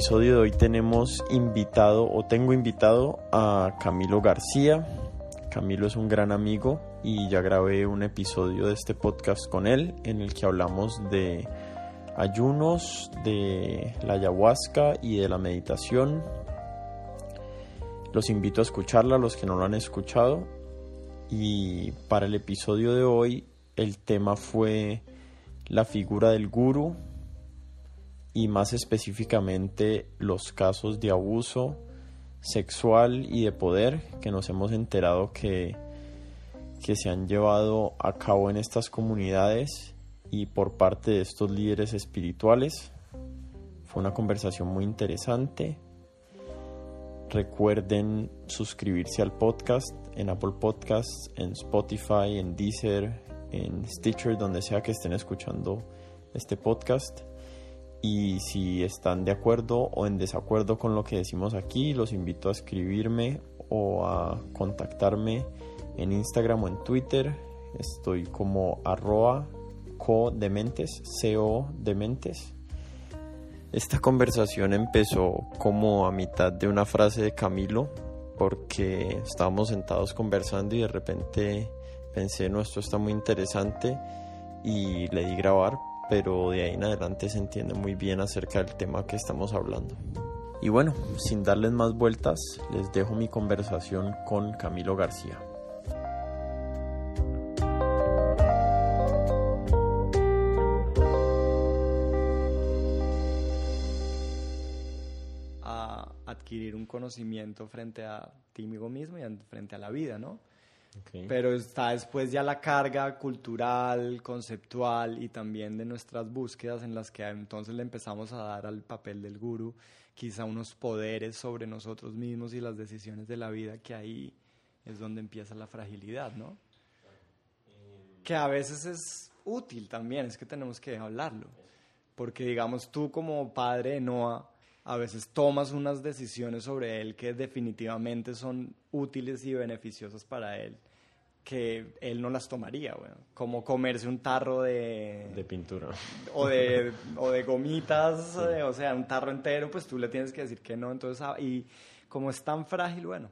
Episodio de hoy tenemos invitado o tengo invitado a Camilo García. Camilo es un gran amigo y ya grabé un episodio de este podcast con él en el que hablamos de ayunos, de la ayahuasca y de la meditación. Los invito a escucharla, los que no lo han escuchado. Y para el episodio de hoy el tema fue la figura del guru y más específicamente los casos de abuso sexual y de poder que nos hemos enterado que, que se han llevado a cabo en estas comunidades y por parte de estos líderes espirituales. Fue una conversación muy interesante. Recuerden suscribirse al podcast en Apple Podcasts, en Spotify, en Deezer, en Stitcher, donde sea que estén escuchando este podcast. Y si están de acuerdo o en desacuerdo con lo que decimos aquí, los invito a escribirme o a contactarme en Instagram o en Twitter. Estoy como arroba co-dementes, co dementes. Esta conversación empezó como a mitad de una frase de Camilo, porque estábamos sentados conversando y de repente pensé, no, esto está muy interesante y le di grabar, pero de ahí en adelante se entiende muy bien acerca del tema que estamos hablando. Y bueno, sin darles más vueltas, les dejo mi conversación con Camilo García. A adquirir un conocimiento frente a ti mismo y frente a la vida, ¿no? Pero está después ya la carga cultural, conceptual y también de nuestras búsquedas en las que entonces le empezamos a dar al papel del guru quizá unos poderes sobre nosotros mismos y las decisiones de la vida que ahí es donde empieza la fragilidad, ¿no? Que a veces es útil también, es que tenemos que hablarlo. Porque digamos tú como padre de Noah, a veces tomas unas decisiones sobre él que definitivamente son útiles y beneficiosas para él, que él no las tomaría, bueno, como comerse un tarro de... De pintura. O de, o de gomitas, eh, o sea, un tarro entero, pues tú le tienes que decir que no, entonces, ah, y como es tan frágil, bueno.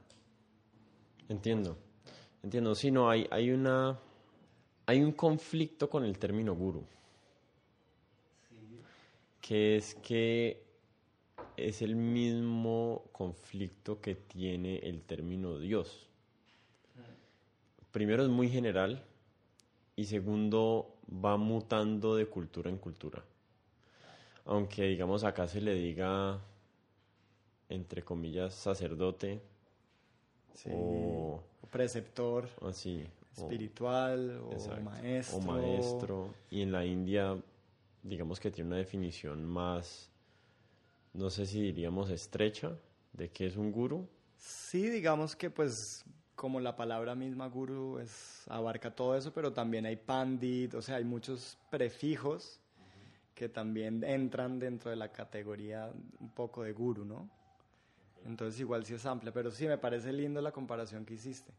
Entiendo, entiendo, sí, no, hay, hay una... Hay un conflicto con el término guru, que es que es el mismo conflicto que tiene el término Dios. Primero es muy general y segundo va mutando de cultura en cultura. Aunque digamos acá se le diga entre comillas sacerdote o, preceptor así espiritual o, maestro o maestro y en la India digamos que tiene una definición más no sé si diríamos estrecha, de qué es un guru. Sí, digamos que pues como la palabra misma guru es, abarca todo eso, pero también hay pandit, o sea, hay muchos prefijos que también entran dentro de la categoría un poco de guru, ¿no? Entonces igual sí es amplia, pero sí me parece lindo la comparación que hiciste,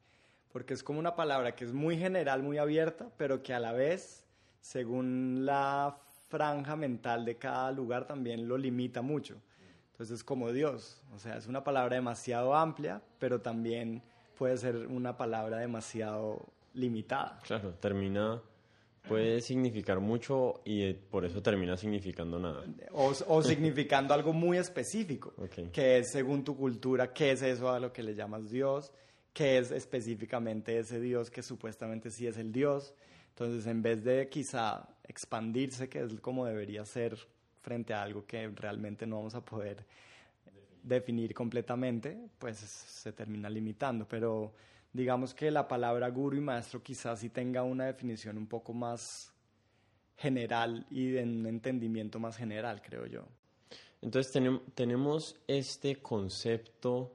porque es como una palabra que es muy general, muy abierta, pero que a la vez, según la franja mental de cada lugar también lo limita mucho. Entonces es como Dios, o sea, es una palabra demasiado amplia, pero también puede ser una palabra demasiado limitada. Claro, termina, puede significar mucho y eh, por eso termina significando nada. O, significando algo muy específico, que es según tu cultura, qué es eso a lo que le llamas Dios, qué es específicamente ese Dios que supuestamente sí es el Dios. Entonces, en vez de quizá expandirse, que es como debería ser frente a algo que realmente no vamos a poder definir completamente, pues se termina limitando. Pero digamos que la palabra guru y maestro quizás sí tenga una definición un poco más general y de un entendimiento más general, creo yo. Entonces tenemos este concepto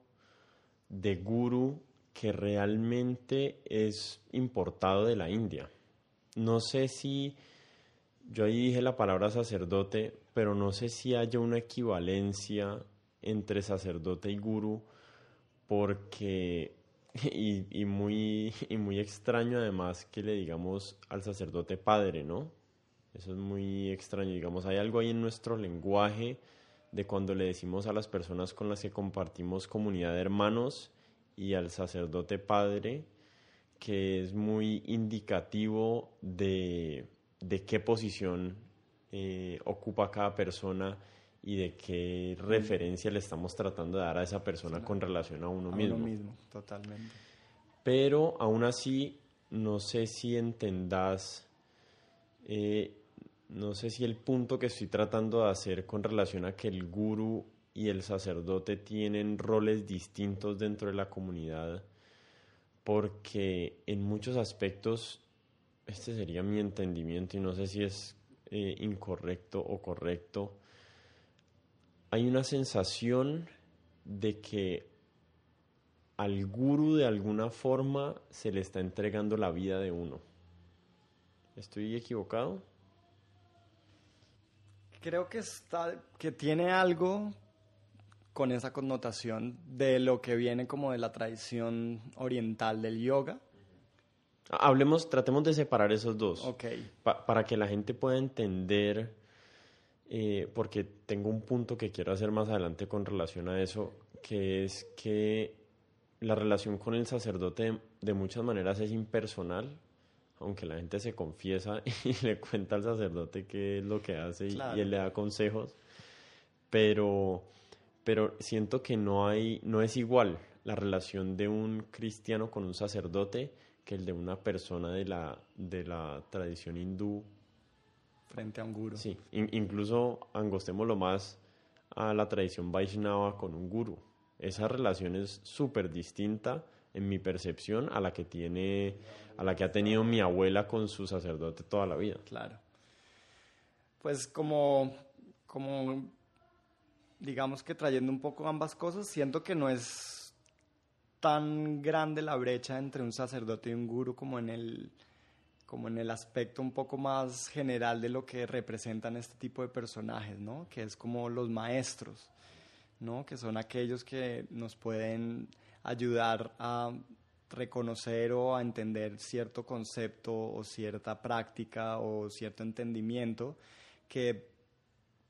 de guru que realmente es importado de la India. No sé si yo ahí dije la palabra sacerdote, pero no sé si haya una equivalencia entre sacerdote y guru, porque, y, muy, y muy extraño además que le digamos al sacerdote padre, ¿no? Eso es muy extraño, digamos, hay algo ahí en nuestro lenguaje de cuando le decimos a las personas con las que compartimos comunidad de hermanos y al sacerdote padre, que es muy indicativo de, qué posición eh, ocupa cada persona y de qué referencia le estamos tratando de dar a esa persona con relación a uno mismo. Uno mismo, totalmente. Pero aún así, no sé si entendás, eh, no sé si el punto que estoy tratando de hacer con relación a que el guru y el sacerdote tienen roles distintos dentro de la comunidad, porque en muchos aspectos, este sería mi entendimiento y no sé si es eh, incorrecto o correcto, hay una sensación de que al guru de alguna forma se le está entregando la vida de uno. ¿Estoy equivocado? Creo que está que tiene algo con esa connotación de lo que viene como de la tradición oriental del yoga. Hablemos, tratemos de separar esos dos. Ok. para que la gente pueda entender eh, porque tengo un punto que quiero hacer más adelante con relación a eso, que es que la relación con el sacerdote de muchas maneras es impersonal, aunque la gente se confiesa y le cuenta al sacerdote qué es lo que hace y, él le da consejos, pero, pero siento que no, hay, no es igual la relación de un cristiano con un sacerdote que el de una persona de la, de la tradición hindú frente a un guru. Sí, incluso angostémoslo más a la tradición Vaishnava con un guru. Esa relación es súper distinta en mi percepción a la que tiene, a la que ha tenido mi abuela con su sacerdote toda la vida. Claro. Pues como, como digamos que trayendo un poco ambas cosas, siento que no es tan grande la brecha entre un sacerdote y un guru como en el como en el aspecto un poco más general de lo que representan este tipo de personajes, ¿no? Que es como los maestros, ¿no? Que son aquellos que nos pueden ayudar a reconocer o a entender cierto concepto o cierta práctica o cierto entendimiento que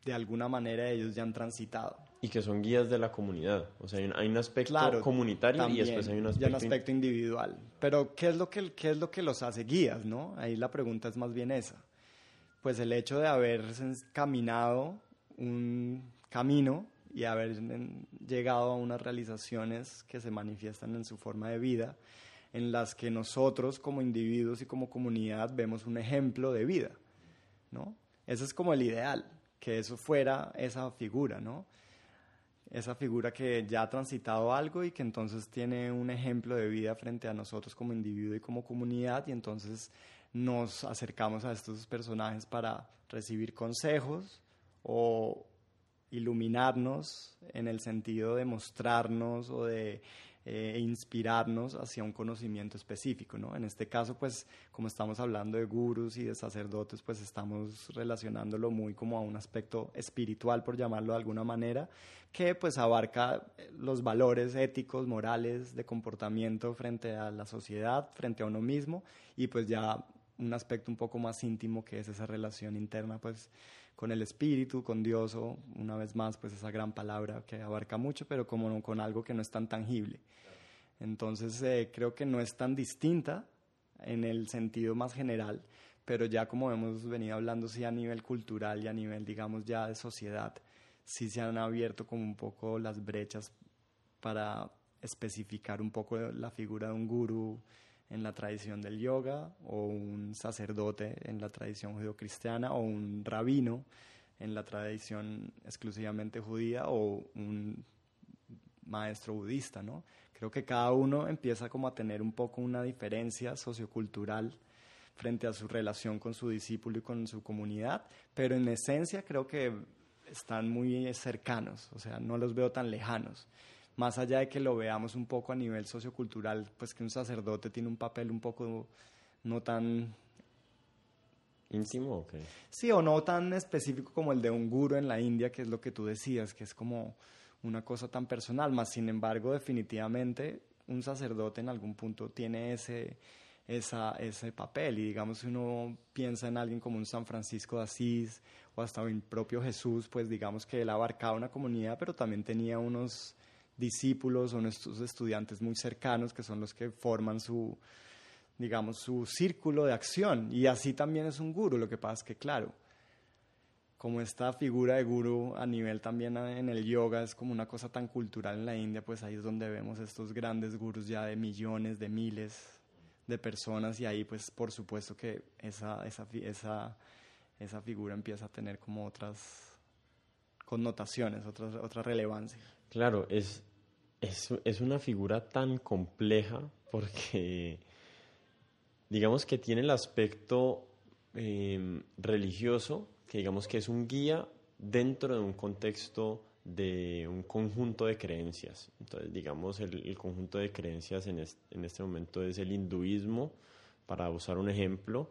de alguna manera ellos ya han transitado. Y que son guías de la comunidad. O sea, hay un, aspecto comunitario y después hay un aspecto, un aspecto individual. Pero ¿qué es, lo que, ¿qué es lo que los hace guías? ¿no? Ahí la pregunta es más bien esa. Pues el hecho de haber caminado un camino y haber llegado a unas realizaciones que se manifiestan en su forma de vida, en las que nosotros como individuos y como comunidad vemos un ejemplo de vida. ¿no? Ese es como el ideal que eso fuera esa figura, ¿no? Esa figura que ya ha transitado algo y que entonces tiene un ejemplo de vida frente a nosotros como individuo y como comunidad y entonces nos acercamos a estos personajes para recibir consejos o iluminarnos en el sentido de mostrarnos o de eh, inspirarnos hacia un conocimiento específico, ¿no? En este caso, pues, como estamos hablando de gurus y de sacerdotes, pues estamos relacionándolo muy como a un aspecto espiritual, por llamarlo de alguna manera, que pues abarca eh, los valores éticos, morales, de comportamiento frente a la sociedad, frente a uno mismo, y pues ya un aspecto un poco más íntimo que es esa relación interna, pues, con el espíritu, con Dios o una vez más pues esa gran palabra que abarca mucho, pero como con algo que no es tan tangible. Entonces eh, creo que no es tan distinta en el sentido más general, pero ya como hemos venido hablando, sí a nivel cultural y a nivel, digamos, ya de sociedad, sí se han abierto como un poco las brechas para especificar un poco la figura de un gurú en la tradición del yoga, o un sacerdote en la tradición judeocristiana, o un rabino en la tradición exclusivamente judía, o un maestro budista, ¿no? Creo que cada uno empieza como a tener un poco una diferencia sociocultural frente a su relación con su discípulo y con su comunidad, pero en esencia creo que están muy cercanos, o sea, no los veo tan lejanos más allá de que lo veamos un poco a nivel sociocultural, pues que un sacerdote tiene un papel un poco no tan íntimo, Sí, o no tan específico como el de un guru en la India, que es lo que tú decías, que es como una cosa tan personal, más sin embargo, definitivamente un sacerdote en algún punto tiene ese esa, ese papel. Y digamos, si uno piensa en alguien como un San Francisco de Asís o hasta el propio Jesús, pues digamos que él abarcaba una comunidad, pero también tenía unos discípulos o nuestros estudiantes muy cercanos que son los que forman su, digamos, su círculo de acción. Y así también es un guru. Lo que pasa es que, claro, como esta figura de guru a nivel también en el yoga es como una cosa tan cultural en la India, pues ahí es donde vemos estos grandes gurus ya de millones, de miles de personas y ahí pues por supuesto que esa, esa, esa, esa figura empieza a tener como otras connotaciones, otras, otra relevancia. Claro, es, es, es una figura tan compleja porque digamos que tiene el aspecto eh, religioso, que digamos que es un guía dentro de un contexto de un conjunto de creencias. Entonces, digamos, el, conjunto de creencias en, en, este momento es el hinduismo, para usar un ejemplo.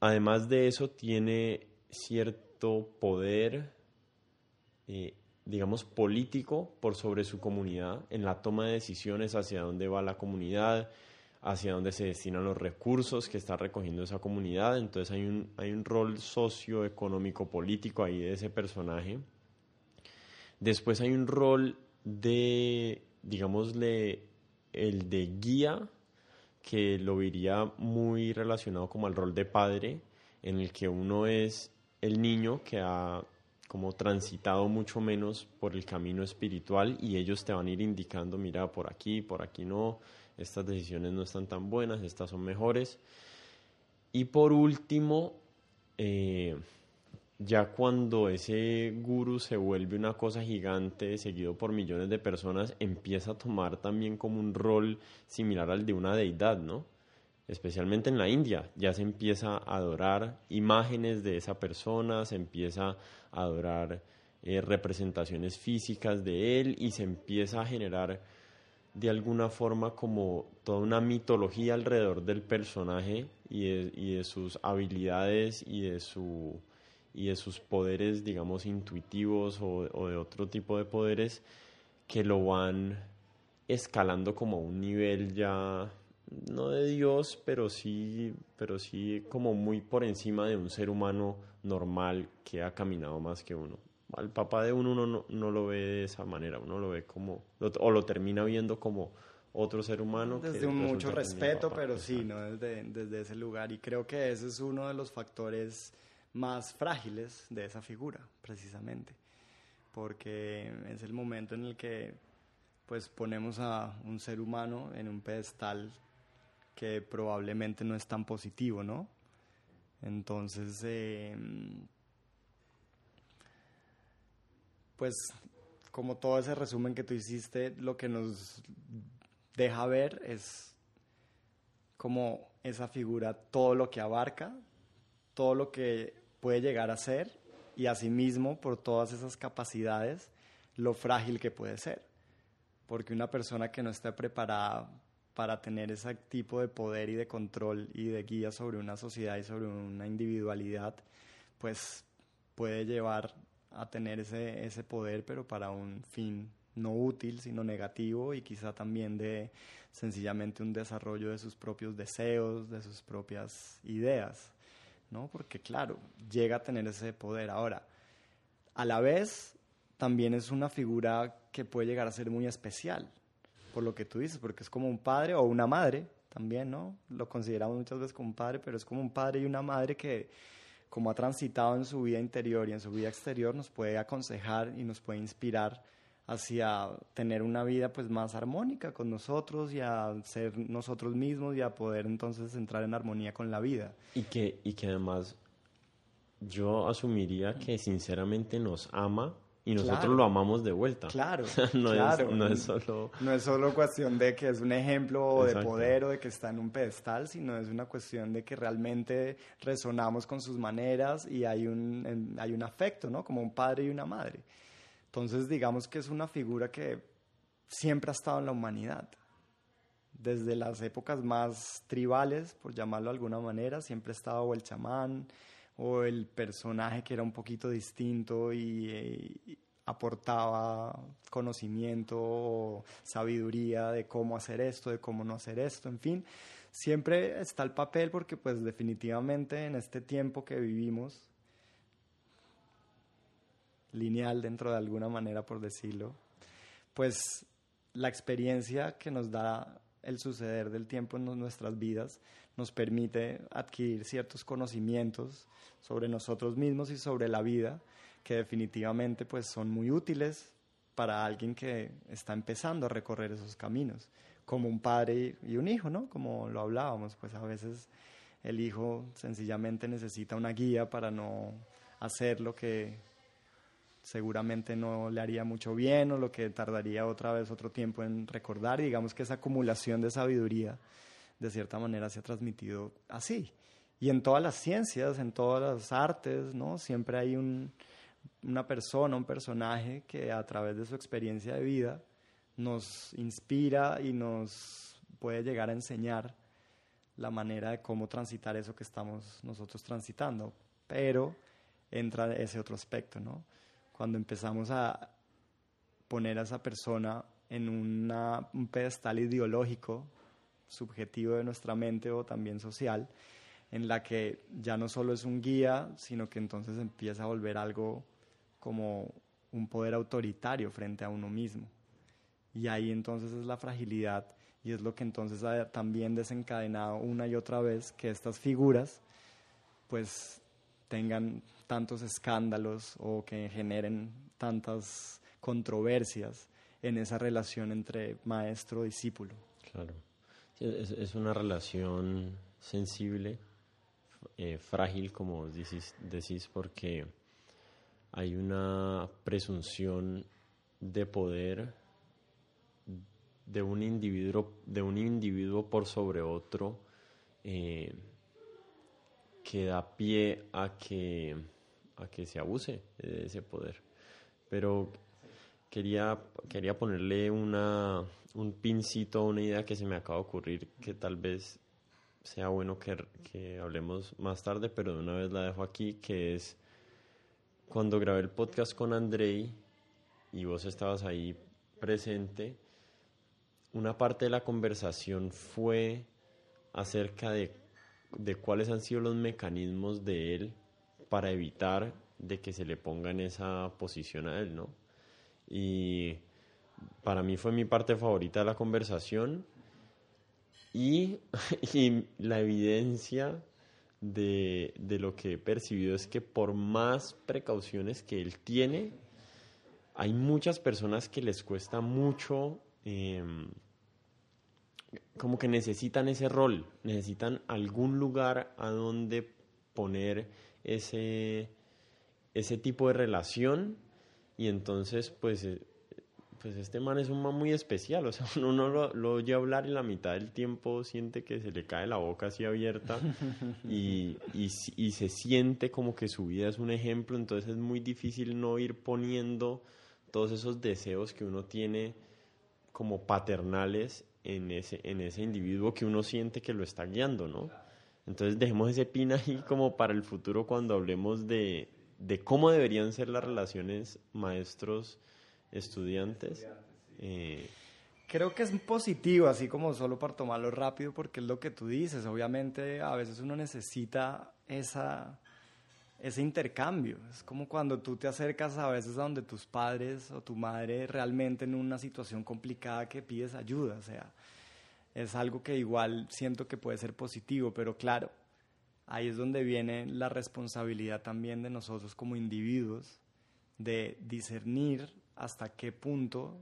Además de eso, tiene cierto poder, eh, digamos, político por sobre su comunidad en la toma de decisiones hacia dónde va la comunidad, hacia dónde se destinan los recursos que está recogiendo esa comunidad. Entonces hay un, hay un rol socioeconómico político ahí de ese personaje. Después hay un rol de, digámosle, el de guía, que lo vería muy relacionado como al rol de padre, en el que uno es el niño que ha como transitado mucho menos por el camino espiritual y ellos te van a ir indicando, mira, por aquí, por aquí no, estas decisiones no están tan buenas, estas son mejores. Y por último, eh, ya cuando ese guru se vuelve una cosa gigante, seguido por millones de personas, empieza a tomar también como un rol similar al de una deidad, ¿no? Especialmente en la India, ya se empieza a adorar imágenes de esa persona, se empieza a adorar eh, representaciones físicas de él y se empieza a generar de alguna forma como toda una mitología alrededor del personaje y de, sus habilidades y de, su, y de sus poderes, digamos, intuitivos o, de otro tipo de poderes que lo van escalando como a un nivel ya no de Dios, pero sí, pero sí como muy por encima de un ser humano normal que ha caminado más que uno al papá de uno uno no, lo ve de esa manera, uno lo ve como, o lo termina viendo como otro ser humano. Desde un mucho respeto, pero sí, ¿no? Desde, desde ese lugar. Y creo que ese es uno de los factores más frágiles de esa figura, precisamente. Porque es el momento en el que pues ponemos a un ser humano en un pedestal que probablemente no es tan positivo, ¿no? Entonces, eh, pues como todo ese resumen que tú hiciste, lo que nos deja ver es como esa figura, todo lo que abarca, todo lo que puede llegar a ser y asimismo por todas esas capacidades, lo frágil que puede ser. Porque una persona que no esté preparada para tener ese tipo de poder y de control y de guía sobre una sociedad y sobre una individualidad, pues puede llevar a tener ese, ese poder, pero para un fin no útil, sino negativo y quizá también de sencillamente un desarrollo de sus propios deseos, de sus propias ideas, ¿no? Porque claro, llega a tener ese poder. Ahora, a la vez, también es una figura que puede llegar a ser muy especial, por lo que tú dices, porque es como un padre o una madre también, ¿no? Lo consideramos muchas veces como un padre, pero es como un padre y una madre que como ha transitado en su vida interior y en su vida exterior, nos puede aconsejar y nos puede inspirar hacia tener una vida pues más armónica con nosotros y a ser nosotros mismos y a poder entonces entrar en armonía con la vida. Y que, y que además yo asumiría que sinceramente nos ama y nosotros lo amamos de vuelta. Claro, no, claro. Es, no es solo... No es solo cuestión de que es un ejemplo de poder o de que está en un pedestal, sino es una cuestión de que realmente resonamos con sus maneras y hay un, hay un afecto, ¿no? Como un padre y una madre. Entonces, digamos que es una figura que siempre ha estado en la humanidad. Desde las épocas más tribales, por llamarlo de alguna manera, siempre ha estado el chamán, o el personaje que era un poquito distinto y, eh, aportaba conocimiento o sabiduría de cómo hacer esto, de cómo no hacer esto, en fin. siempre está el papel porque pues definitivamente en este tiempo que vivimos, lineal dentro de alguna manera por decirlo, pues la experiencia que nos da el suceder del tiempo en nuestras vidas nos permite adquirir ciertos conocimientos sobre nosotros mismos y sobre la vida que definitivamente pues son muy útiles para alguien que está empezando a recorrer esos caminos, como un padre y un hijo, ¿no? Como lo hablábamos, pues a veces el hijo sencillamente necesita una guía para no hacer lo que seguramente no le haría mucho bien o lo que tardaría otra vez otro tiempo en recordar. Digamos que esa acumulación de sabiduría de cierta manera se ha transmitido así. Y en todas las ciencias, en todas las artes, ¿no? Siempre hay un, una persona, un personaje que a través de su experiencia de vida nos inspira y nos puede llegar a enseñar la manera de cómo transitar eso que estamos nosotros transitando. Pero entra ese otro aspecto, ¿no? Cuando empezamos a poner a esa persona en un pedestal ideológico, subjetivo de nuestra mente o también social, en la que ya no solo es un guía, sino que entonces empieza a volver algo como un poder autoritario frente a uno mismo. Y ahí entonces es la fragilidad y es lo que entonces ha también desencadenado una y otra vez que estas figuras pues tengan tantos escándalos o que generen tantas controversias en esa relación entre maestro-discípulo. Claro, es, una relación sensible, eh, frágil, como decís, decís, porque hay una presunción de poder de un individuo, de un individuo por sobre otro eh, que da pie a que, a que se abuse de ese poder. Pero quería, quería ponerle una, un pincito una idea que se me acaba de ocurrir que tal vez sea bueno que, que hablemos más tarde, pero de una vez la dejo aquí, que es cuando grabé el podcast con Andrei y vos estabas ahí presente, una parte de la conversación fue acerca de, de, cuáles han sido los mecanismos de él para evitar de que se le ponga en esa posición a él, ¿no? Y para mí fue mi parte favorita de la conversación y, y la evidencia de, de, lo que he percibido es que por más precauciones que él tiene, hay muchas personas que les cuesta mucho, em, como que necesitan ese rol, necesitan algún lugar a donde poner ese, ese tipo de relación y entonces pues eh, pues este man es un man muy especial, o sea, uno lo, lo oye hablar y la mitad del tiempo siente que se le cae la boca así abierta y, y, y, se siente como que su vida es un ejemplo, entonces es muy difícil no ir poniendo todos esos deseos que uno tiene como paternales en ese, en ese individuo que uno siente que lo está guiando, ¿no? Entonces dejemos ese pin ahí como para el futuro cuando hablemos de, de cómo deberían ser las relaciones maestros estudiantes. Eh, Creo que es positivo, así como solo para tomarlo rápido, porque es lo que tú dices. Obviamente, a veces uno necesita esa, ese intercambio. Es como cuando tú te acercas a veces a donde tus padres o tu madre realmente en una situación complicada que pides ayuda. O sea, es algo que igual siento que puede ser positivo, pero claro, ahí es donde viene la responsabilidad también de nosotros como individuos de discernir hasta qué punto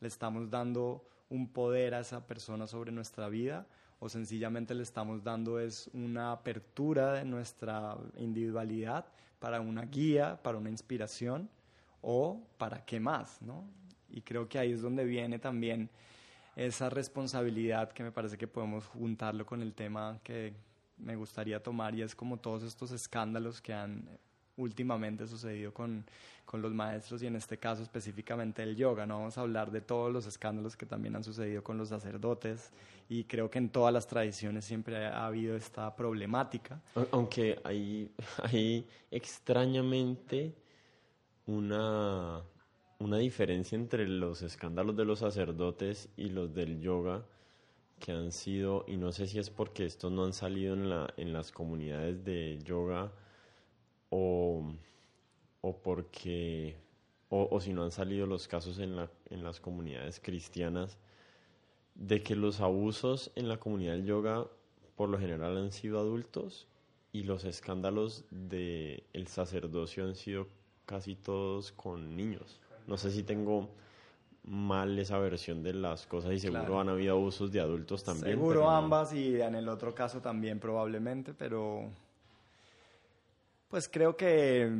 le estamos dando un poder a esa persona sobre nuestra vida o sencillamente le estamos dando es una apertura de nuestra individualidad para una guía, para una inspiración o para qué más, ¿no? Y creo que ahí es donde viene también esa responsabilidad que me parece que podemos juntarlo con el tema que me gustaría tomar y es como todos estos escándalos que han últimamente sucedido con, con, los maestros y en este caso específicamente el yoga. No vamos a hablar de todos los escándalos que también han sucedido con los sacerdotes y creo que en todas las tradiciones siempre ha habido esta problemática. Aunque hay, hay extrañamente una, una diferencia entre los escándalos de los sacerdotes y los del yoga que han sido, y no sé si es porque estos no han salido en, la, en las comunidades de yoga o, o porque, o, o, si no han salido los casos en, la, en las comunidades cristianas, de que los abusos en la comunidad del yoga por lo general han sido adultos y los escándalos del el sacerdocio han sido casi todos con niños. No sé si tengo mal esa versión de las cosas y seguro han habido abusos de adultos también. Seguro ambas y en el otro caso también probablemente, pero pues creo que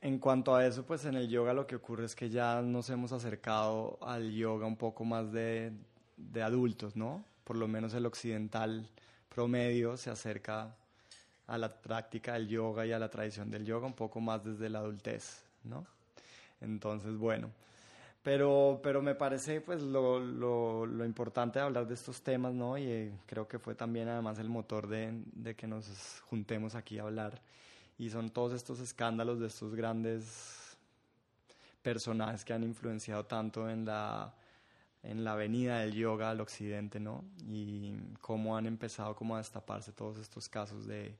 en cuanto a eso, pues en el yoga lo que ocurre es que ya nos hemos acercado al yoga un poco más de, de adultos, ¿no? Por lo menos el occidental promedio se acerca a la práctica del yoga y a la tradición del yoga un poco más desde la adultez, ¿no? Entonces, bueno, pero, pero me parece pues lo, lo, importante de hablar de estos temas, ¿no? Y eh, creo que fue también además el motor de, de, que nos juntemos aquí a hablar. Y son todos estos escándalos de estos grandes personajes que han influenciado tanto en la, en la venida del yoga al occidente, ¿no? Y cómo han empezado como a destaparse todos estos casos de,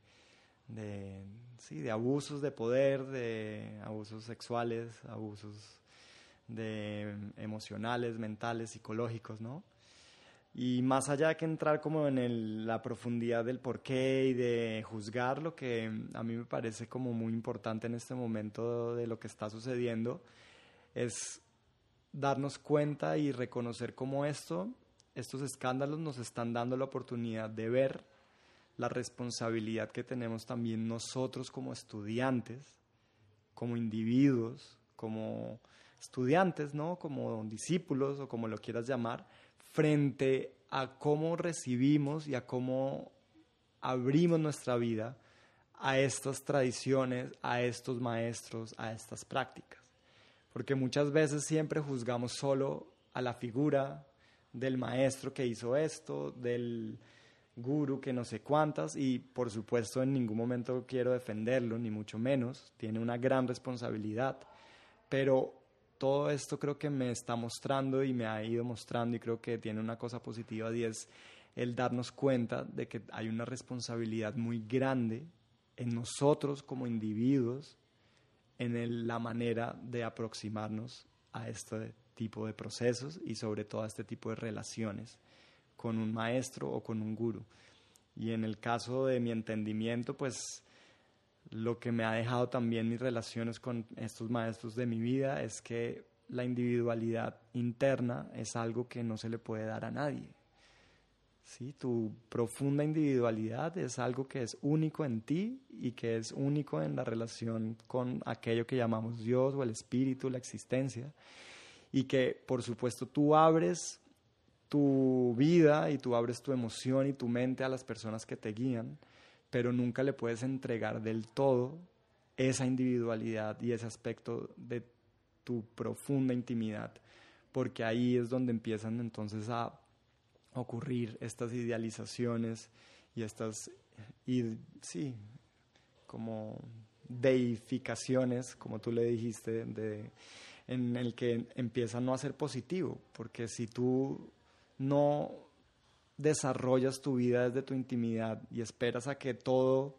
de, sí, de abusos de poder, de abusos sexuales, abusos de emocionales, mentales, psicológicos, ¿no? Y más allá de que entrar como en la profundidad del porqué y de juzgar lo que a mí me parece como muy importante en este momento de lo que está sucediendo, es darnos cuenta y reconocer cómo esto, estos escándalos nos están dando la oportunidad de ver la responsabilidad que tenemos también nosotros como estudiantes, como individuos, como estudiantes, ¿no? Como discípulos o como lo quieras llamar, frente a cómo recibimos y a cómo abrimos nuestra vida a estas tradiciones, a estos maestros, a estas prácticas. Porque muchas veces siempre juzgamos solo a la figura del maestro que hizo esto, del guru que no sé cuántas, y por supuesto en ningún momento quiero defenderlo, ni mucho menos, tiene una gran responsabilidad, pero todo esto creo que me está mostrando y me ha ido mostrando y creo que tiene una cosa positiva y es el darnos cuenta de que hay una responsabilidad muy grande en nosotros como individuos en la manera de aproximarnos a este tipo de procesos y sobre todo a este tipo de relaciones con un maestro o con un guru. Y en el caso de mi entendimiento, pues lo que me ha dejado también mis relaciones con estos maestros de mi vida es que la individualidad interna es algo que no se le puede dar a nadie. ¿Sí? Tu profunda individualidad es algo que es único en ti y que es único en la relación con aquello que llamamos Dios o el espíritu, la existencia. Y que, por supuesto, tú abres tu vida y tú abres tu emoción y tu mente a las personas que te guían pero nunca le puedes entregar del todo esa individualidad y ese aspecto de tu profunda intimidad, porque ahí es donde empiezan entonces a ocurrir estas idealizaciones y estas, y, sí, como deificaciones, como tú le dijiste, de, en el que empieza no a ser positivo, porque si tú no desarrollas tu vida desde tu intimidad y esperas a que todo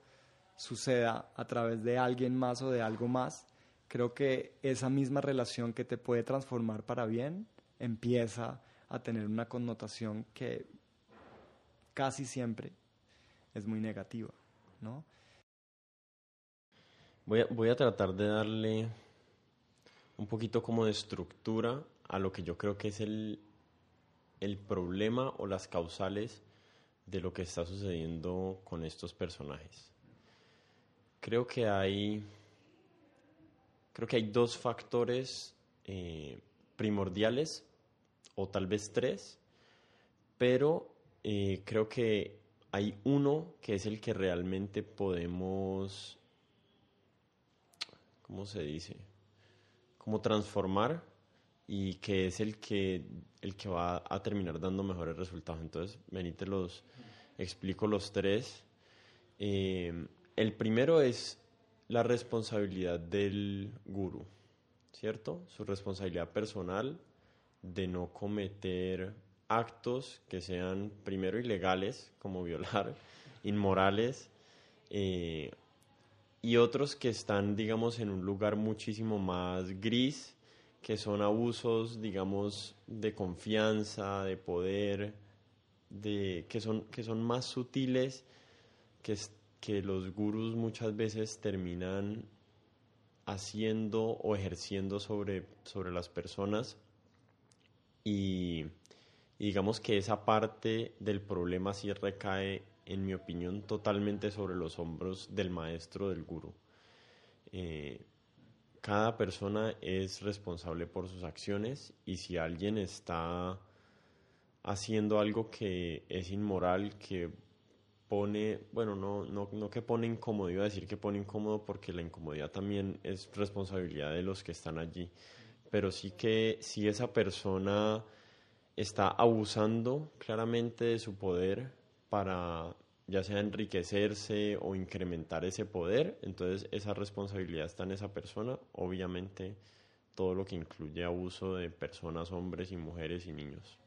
suceda a través de alguien más o de algo más, creo que esa misma relación que te puede transformar para bien empieza a tener una connotación que casi siempre es muy negativa, ¿no? Voy a, voy a tratar de darle un poquito como de estructura a lo que yo creo que es el, el problema o las causales de lo que está sucediendo con estos personajes. Creo que hay, creo que hay dos factores eh, primordiales, o tal vez tres, pero eh, creo que hay uno que es el que realmente podemos, ¿cómo se dice? Como transformar y que es el que, el que va a terminar dando mejores resultados. Entonces, venite los explico los tres. Eh, el primero es la responsabilidad del guru, ¿cierto? Su responsabilidad personal de no cometer actos que sean primero ilegales, como violar, inmorales, eh, y otros que están, digamos, en un lugar muchísimo más gris, que son abusos, digamos, de confianza, de poder, de, que, son, que son más sutiles, que, que los gurús muchas veces terminan haciendo o ejerciendo sobre, sobre las personas y, digamos que esa parte del problema sí recae, en mi opinión, totalmente sobre los hombros del maestro, del gurú. Eh, cada persona es responsable por sus acciones y si alguien está haciendo algo que es inmoral, que pone, bueno, no, no, no que pone incómodo, iba a decir que pone incómodo porque la incomodidad también es responsabilidad de los que están allí, pero sí que si esa persona está abusando claramente de su poder para ya sea enriquecerse o incrementar ese poder, entonces esa responsabilidad está en esa persona, obviamente todo lo que incluye abuso de personas, hombres y mujeres y niños.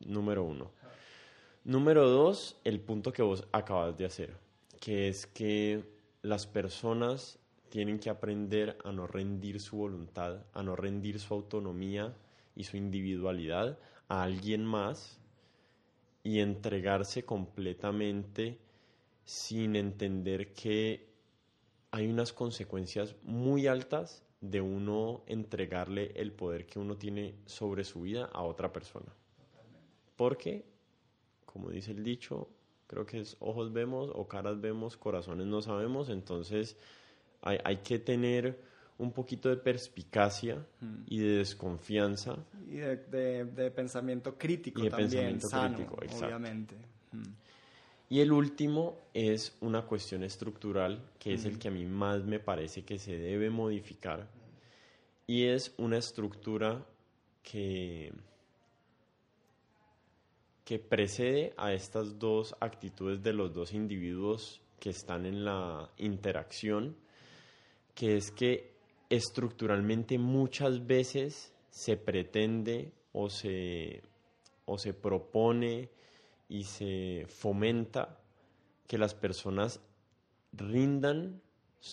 número uno. Número dos, el punto que vos acabas de hacer, que es que las personas tienen que aprender a no rendir su voluntad, a no rendir su autonomía y su individualidad a alguien más y entregarse completamente sin entender que hay unas consecuencias muy altas de uno entregarle el poder que uno tiene sobre su vida a otra persona. Porque, como dice el dicho, creo que es ojos vemos o caras vemos, corazones no sabemos, entonces hay, hay que tener un poquito de perspicacia y de desconfianza. Y de, pensamiento crítico también, sano, obviamente. Y el último es una cuestión estructural, que es el que a mí más me parece que se debe modificar. Y es una estructura que, que precede a estas dos actitudes de los dos individuos que están en la interacción, que es que estructuralmente muchas veces se pretende o se, o se propone y se fomenta que las personas rindan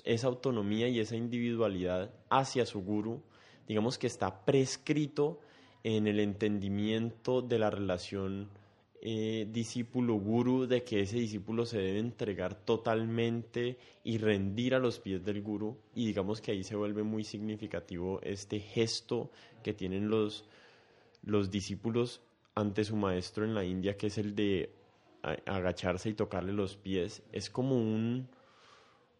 esa autonomía y esa individualidad hacia su guru, digamos que está prescrito en el entendimiento de la relación eh, discípulo guru, de que ese discípulo se debe entregar totalmente y rendir a los pies del guru. Y digamos que ahí se vuelve muy significativo este gesto que tienen los, los discípulos ante su maestro en la India, que es el de agacharse y tocarle los pies. Es como un,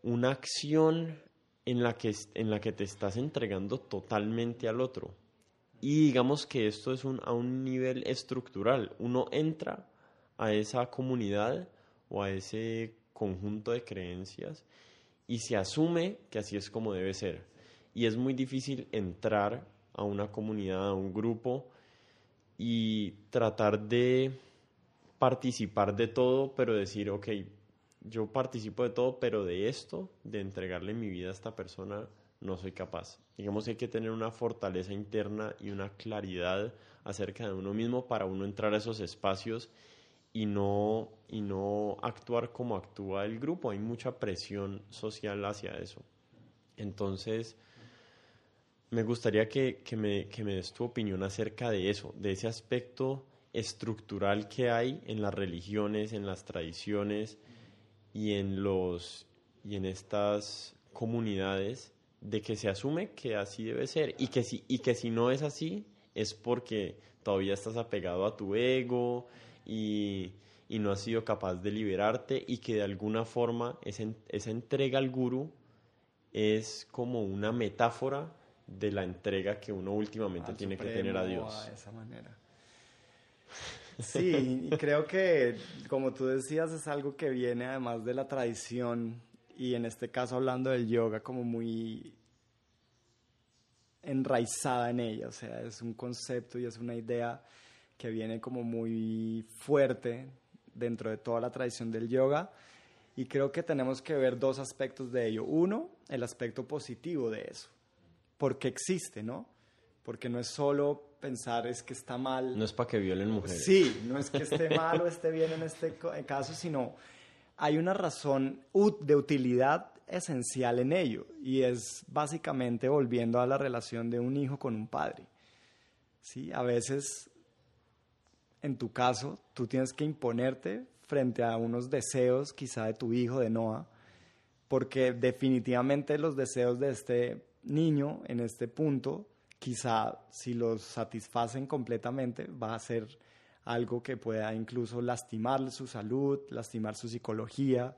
una acción en la, que, en la que te estás entregando totalmente al otro. Y digamos que esto es un, a un nivel estructural. Uno entra a esa comunidad o a ese conjunto de creencias y se asume que así es como debe ser. Y es muy difícil entrar a una comunidad, a un grupo y tratar de participar de todo, pero decir, ok, yo participo de todo, pero de esto, de entregarle mi vida a esta persona, no soy capaz. Digamos que hay que tener una fortaleza interna y una claridad acerca de uno mismo para uno entrar a esos espacios y no, y no actuar como actúa el grupo. Hay mucha presión social hacia eso. Entonces, me gustaría que, que, me, que me des tu opinión acerca de eso, de ese aspecto estructural que hay en las religiones, en las tradiciones y en, los, y en estas comunidades de que se asume que así debe ser y que si, y que si no es así es porque todavía estás apegado a tu ego y, no has sido capaz de liberarte y que de alguna forma esa, esa entrega al guru es como una metáfora de la entrega que uno últimamente tiene que tener a Dios. De esa manera. Sí, y creo que, como tú decías, es algo que viene además de la tradición y en este caso hablando del yoga como muy enraizada en ella, o sea, es un concepto y es una idea que viene como muy fuerte dentro de toda la tradición del yoga y creo que tenemos que ver dos aspectos de ello. Uno, el aspecto positivo de eso, porque existe, ¿no? Porque no es solo pensar es que está mal. No es para que violen mujeres. Sí, no es que esté mal o esté bien en este caso, sino hay una razón de utilidad esencial en ello y es básicamente volviendo a la relación de un hijo con un padre. ¿Sí? A veces, en tu caso, tú tienes que imponerte frente a unos deseos quizá de tu hijo, de Noah, porque definitivamente los deseos de este niño en este punto, quizá si los satisfacen completamente, va a ser algo que pueda incluso lastimar su salud, lastimar su psicología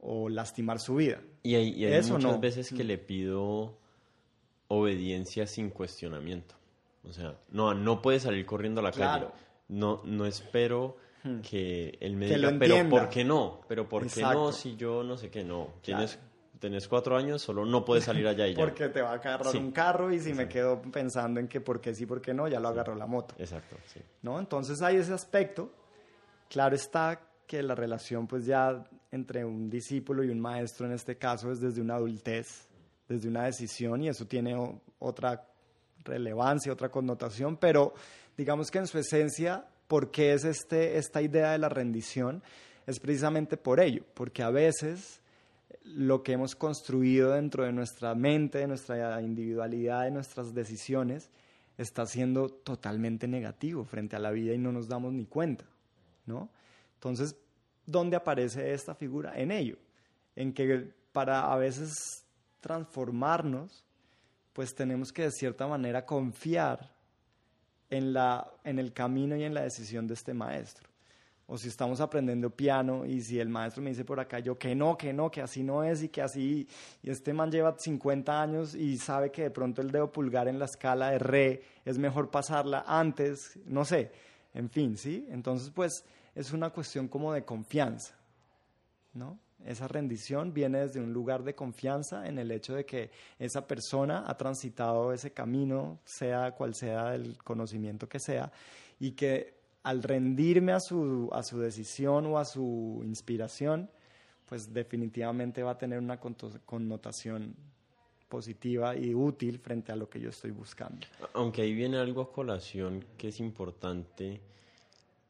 o lastimar su vida. Y hay, muchas veces que mm. le pido obediencia sin cuestionamiento. O sea, no, no puede salir corriendo a la calle. No, no espero Hmm. que él me diga, pero ¿por qué no? Pero ¿por qué no si yo no sé qué no? Tienes, tenés cuatro años, solo no puedes salir allá y ya. Porque te va a agarrar un carro y si me quedo pensando en que por qué sí, por qué no, ya lo agarró la moto. Exacto, sí. ¿No? Entonces hay ese aspecto. Claro está que la relación pues ya entre un discípulo y un maestro en este caso es desde una adultez, desde una decisión y eso tiene otra relevancia, otra connotación, pero digamos que en su esencia ¿Por qué es este, esta idea de la rendición? Es precisamente por ello, porque a veces lo que hemos construido dentro de nuestra mente, de nuestra individualidad, de nuestras decisiones, está siendo totalmente negativo frente a la vida y no nos damos ni cuenta, ¿no? Entonces, ¿dónde aparece esta figura? En ello, en que para a veces transformarnos, pues tenemos que de cierta manera confiar en, la, en el camino y en la decisión de este maestro. O si estamos aprendiendo piano y si el maestro me dice por acá yo que no, que no, que así no es y que así, y este man lleva 50 años y sabe que de pronto el dedo pulgar en la escala de re es mejor pasarla antes, no sé, en fin, ¿sí? Entonces pues es una cuestión como de confianza, ¿no? Esa rendición viene desde un lugar de confianza en el hecho de que esa persona ha transitado ese camino, sea cual sea el conocimiento que sea, y que al rendirme a su, a su decisión o a su inspiración, pues definitivamente va a tener una connotación positiva y útil frente a lo que yo estoy buscando. Aunque ahí viene algo a colación que es importante,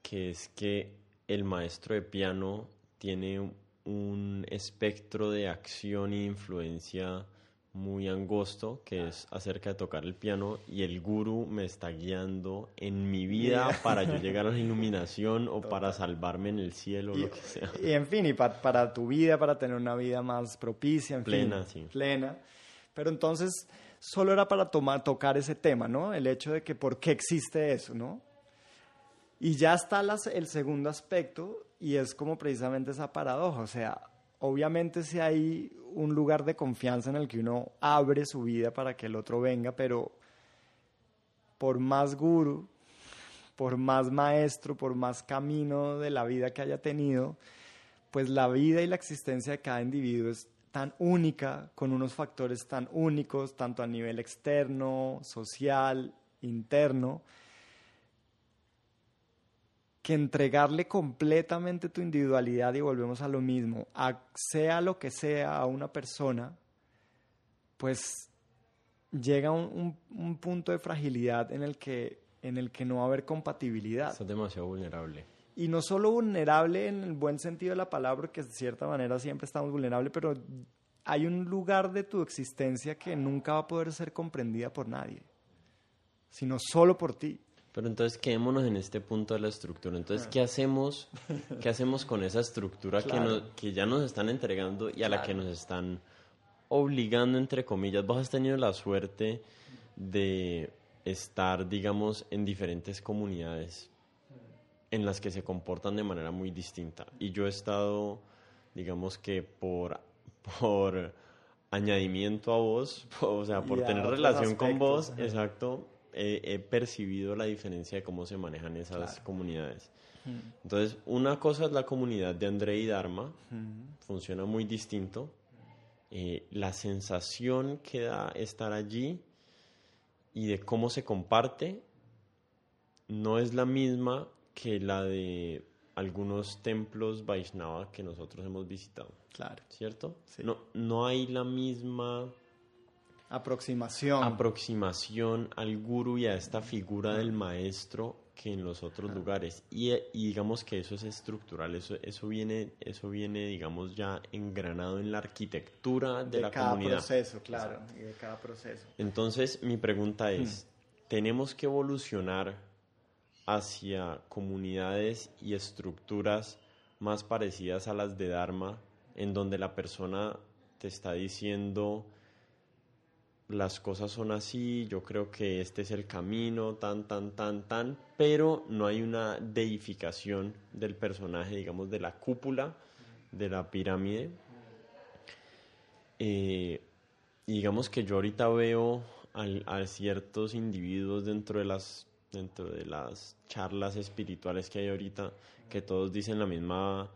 que es que el maestro de piano tiene un espectro de acción e influencia muy angosto que es acerca de tocar el piano y el guru me está guiando en mi vida para yo llegar a la iluminación o para salvarme en el cielo o lo que sea. Y en fin, y para tu vida, para tener una vida más propicia, en plena, sí. Plena. Pero entonces solo era para tomar, tocar ese tema, ¿no? El hecho de que por qué existe eso, ¿no? Y ya está el segundo aspecto y es como precisamente esa paradoja, o sea, obviamente si hay un lugar de confianza en el que uno abre su vida para que el otro venga, pero por más guru, por más maestro, por más camino de la vida que haya tenido, pues la vida y la existencia de cada individuo es tan única, con unos factores tan únicos, tanto a nivel externo, social, interno, que entregarle completamente tu individualidad y volvemos a lo mismo, a sea lo que sea a una persona, pues llega un, un, punto de fragilidad en el, que, en el que no va a haber compatibilidad. es demasiado vulnerable. Y no solo vulnerable en el buen sentido de la palabra, porque de cierta manera siempre estamos vulnerables, pero hay un lugar de tu existencia que nunca va a poder ser comprendida por nadie, sino solo por ti. Pero entonces quedémonos en este punto de la estructura. Entonces, ¿qué hacemos, qué hacemos con esa estructura que, que ya nos están entregando y a la que nos están obligando, entre comillas? Vos has tenido la suerte de estar, digamos, en diferentes comunidades en las que se comportan de manera muy distinta. Y yo he estado, digamos que por, por añadimiento a vos, o sea, por tener relación con vos, exacto, he, percibido la diferencia de cómo se manejan esas comunidades. Entonces, una cosa es la comunidad de André y Dharma, funciona muy distinto. Eh, la sensación que da estar allí y de cómo se comparte no es la misma que la de algunos templos Vaishnava que nosotros hemos visitado. Claro. ¿Cierto? No, no hay la misma aproximación. aproximación al guru y a esta figura del maestro que en los otros lugares. Y, digamos que eso es estructural, eso, eso, viene, eso viene, digamos, ya engranado en la arquitectura de, la cada comunidad. proceso, claro, y de cada proceso. Entonces, mi pregunta es, hmm. ¿tenemos que evolucionar hacia comunidades y estructuras más parecidas a las de Dharma, en donde la persona te está diciendo las cosas son así, yo creo que este es el camino, tan, tan, tan, tan, pero no hay una deificación del personaje, digamos, de la cúpula de la pirámide. Eh, digamos que yo ahorita veo a ciertos individuos dentro de las dentro de las charlas espirituales que hay ahorita que todos dicen la misma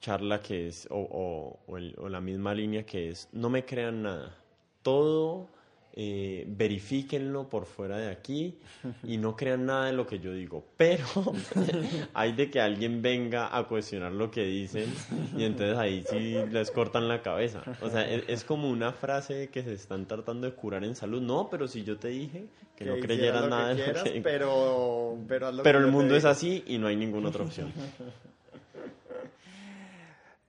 charla que es o, o la misma línea que es no me crean nada todo eh, verifíquenlo por fuera de aquí y no crean nada de lo que yo digo. Pero hay de que alguien venga a cuestionar lo que dicen y entonces ahí sí les cortan la cabeza. O sea, es, como una frase que se están tratando de curar en salud. No, pero si yo te dije que, no creyeras nada de lo que... Pero, pero, pero el mundo es así y no hay ninguna otra opción.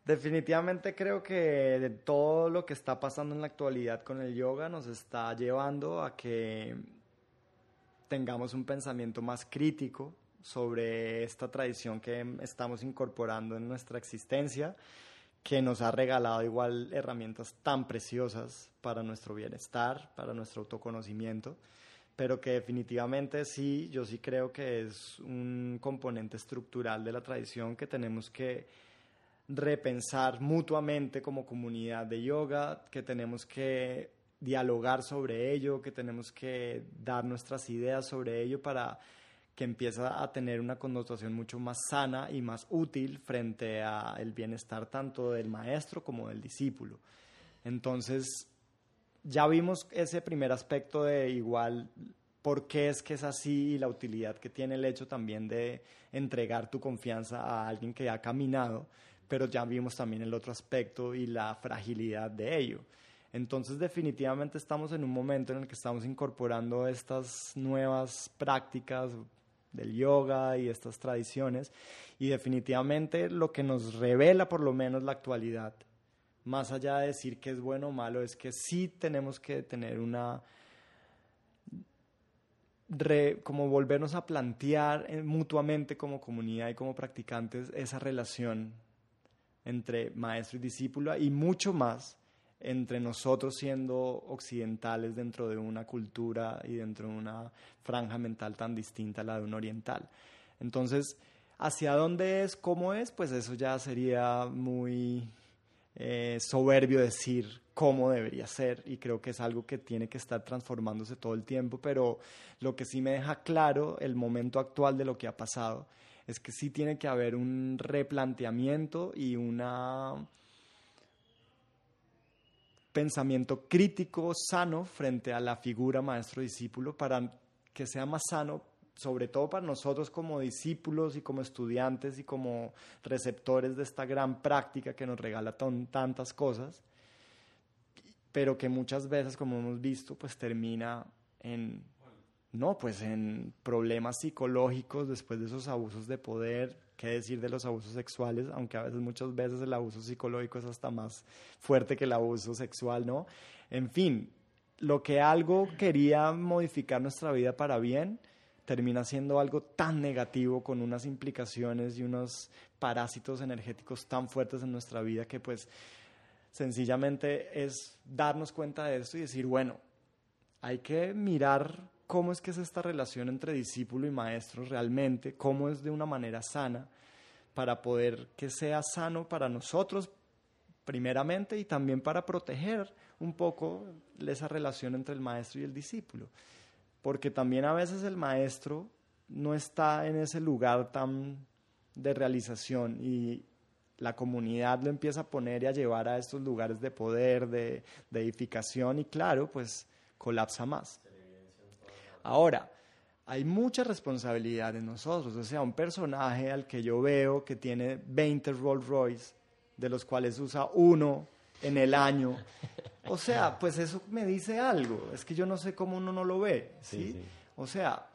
Definitivamente creo que todo lo que está pasando en la actualidad con el yoga nos está llevando a que tengamos un pensamiento más crítico sobre esta tradición que estamos incorporando en nuestra existencia, que nos ha regalado igual herramientas tan preciosas para nuestro bienestar, para nuestro autoconocimiento, pero que definitivamente sí, yo sí creo que es un componente estructural de la tradición que tenemos que repensar mutuamente como comunidad de yoga, que tenemos que dialogar sobre ello, que tenemos que dar nuestras ideas sobre ello para que empiece a tener una connotación mucho más sana y más útil frente al bienestar tanto del maestro como del discípulo. Entonces, ya vimos ese primer aspecto de igual por qué es que es así y la utilidad que tiene el hecho también de entregar tu confianza a alguien que ha caminado pero ya vimos también el otro aspecto y la fragilidad de ello. Entonces definitivamente estamos en un momento en el que estamos incorporando estas nuevas prácticas del yoga y estas tradiciones y definitivamente lo que nos revela por lo menos la actualidad, más allá de decir que es bueno o malo, es que sí tenemos que tener una... como volvernos a plantear eh, mutuamente como comunidad y como practicantes esa relación entre maestro y discípula y mucho más entre nosotros siendo occidentales dentro de una cultura y dentro de una franja mental tan distinta a la de un oriental. Entonces, hacia dónde es, cómo es, pues eso ya sería muy eh, soberbio decir cómo debería ser y creo que es algo que tiene que estar transformándose todo el tiempo, pero lo que sí me deja claro el momento actual de lo que ha pasado es que sí tiene que haber un replanteamiento y un pensamiento crítico sano frente a la figura maestro-discípulo para que sea más sano, sobre todo para nosotros como discípulos y como estudiantes y como receptores de esta gran práctica que nos regala tantas cosas, pero que muchas veces, como hemos visto, pues termina en no, pues en problemas psicológicos después de esos abusos de poder, qué decir de los abusos sexuales, aunque a veces muchas veces el abuso psicológico es hasta más fuerte que el abuso sexual, ¿no? En fin, lo que algo quería modificar nuestra vida para bien, termina siendo algo tan negativo con unas implicaciones y unos parásitos energéticos tan fuertes en nuestra vida que pues sencillamente es darnos cuenta de esto y decir, bueno, hay que mirar cómo es que es esta relación entre discípulo y maestro realmente, cómo es de una manera sana, para poder que sea sano para nosotros primeramente y también para proteger un poco esa relación entre el maestro y el discípulo. Porque también a veces el maestro no está en ese lugar tan de realización y la comunidad lo empieza a poner y a llevar a estos lugares de poder, de, de edificación y claro, pues colapsa más. Ahora, hay mucha responsabilidad en nosotros. O sea, un personaje al que yo veo que tiene 20 Rolls Royce, de los cuales usa uno en el año, O sea, pues eso me dice algo. Es que yo no sé cómo uno no lo ve, ¿sí? O sea...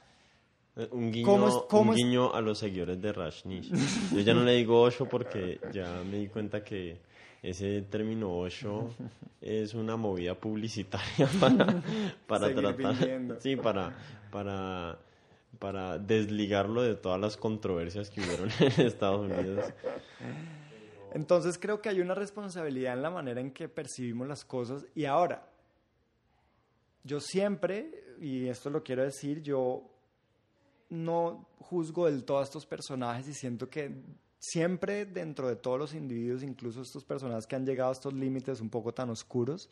Eh, un guiño, un guiño a los seguidores de Rashnish. Yo ya no le digo Osho porque ya me di cuenta que ese término Osho es una movida publicitaria para, para tratar... Sí, para... para para desligarlo de todas las controversias que hubieron en Estados Unidos. Entonces creo que hay una responsabilidad en la manera en que percibimos las cosas y ahora, yo siempre, y esto lo quiero decir, yo no juzgo del todo a estos personajes y siento que siempre dentro de todos los individuos, incluso estos personajes que han llegado a estos límites un poco tan oscuros,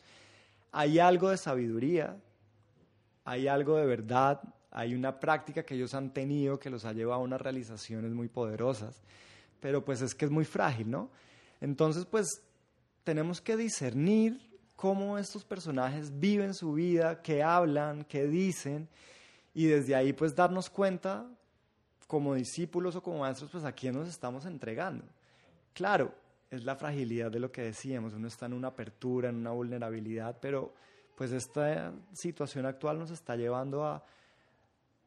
hay algo de sabiduría, hay algo de verdad, hay una práctica que ellos han tenido que los ha llevado a unas realizaciones muy poderosas, pero pues es que es muy frágil, ¿no? Entonces, pues tenemos que discernir cómo estos personajes viven su vida, qué hablan, qué dicen, y desde ahí pues darnos cuenta como discípulos o como maestros, pues a quién nos estamos entregando. Claro, es la fragilidad de lo que decíamos, uno está en una apertura, en una vulnerabilidad, pero pues esta situación actual nos está llevando a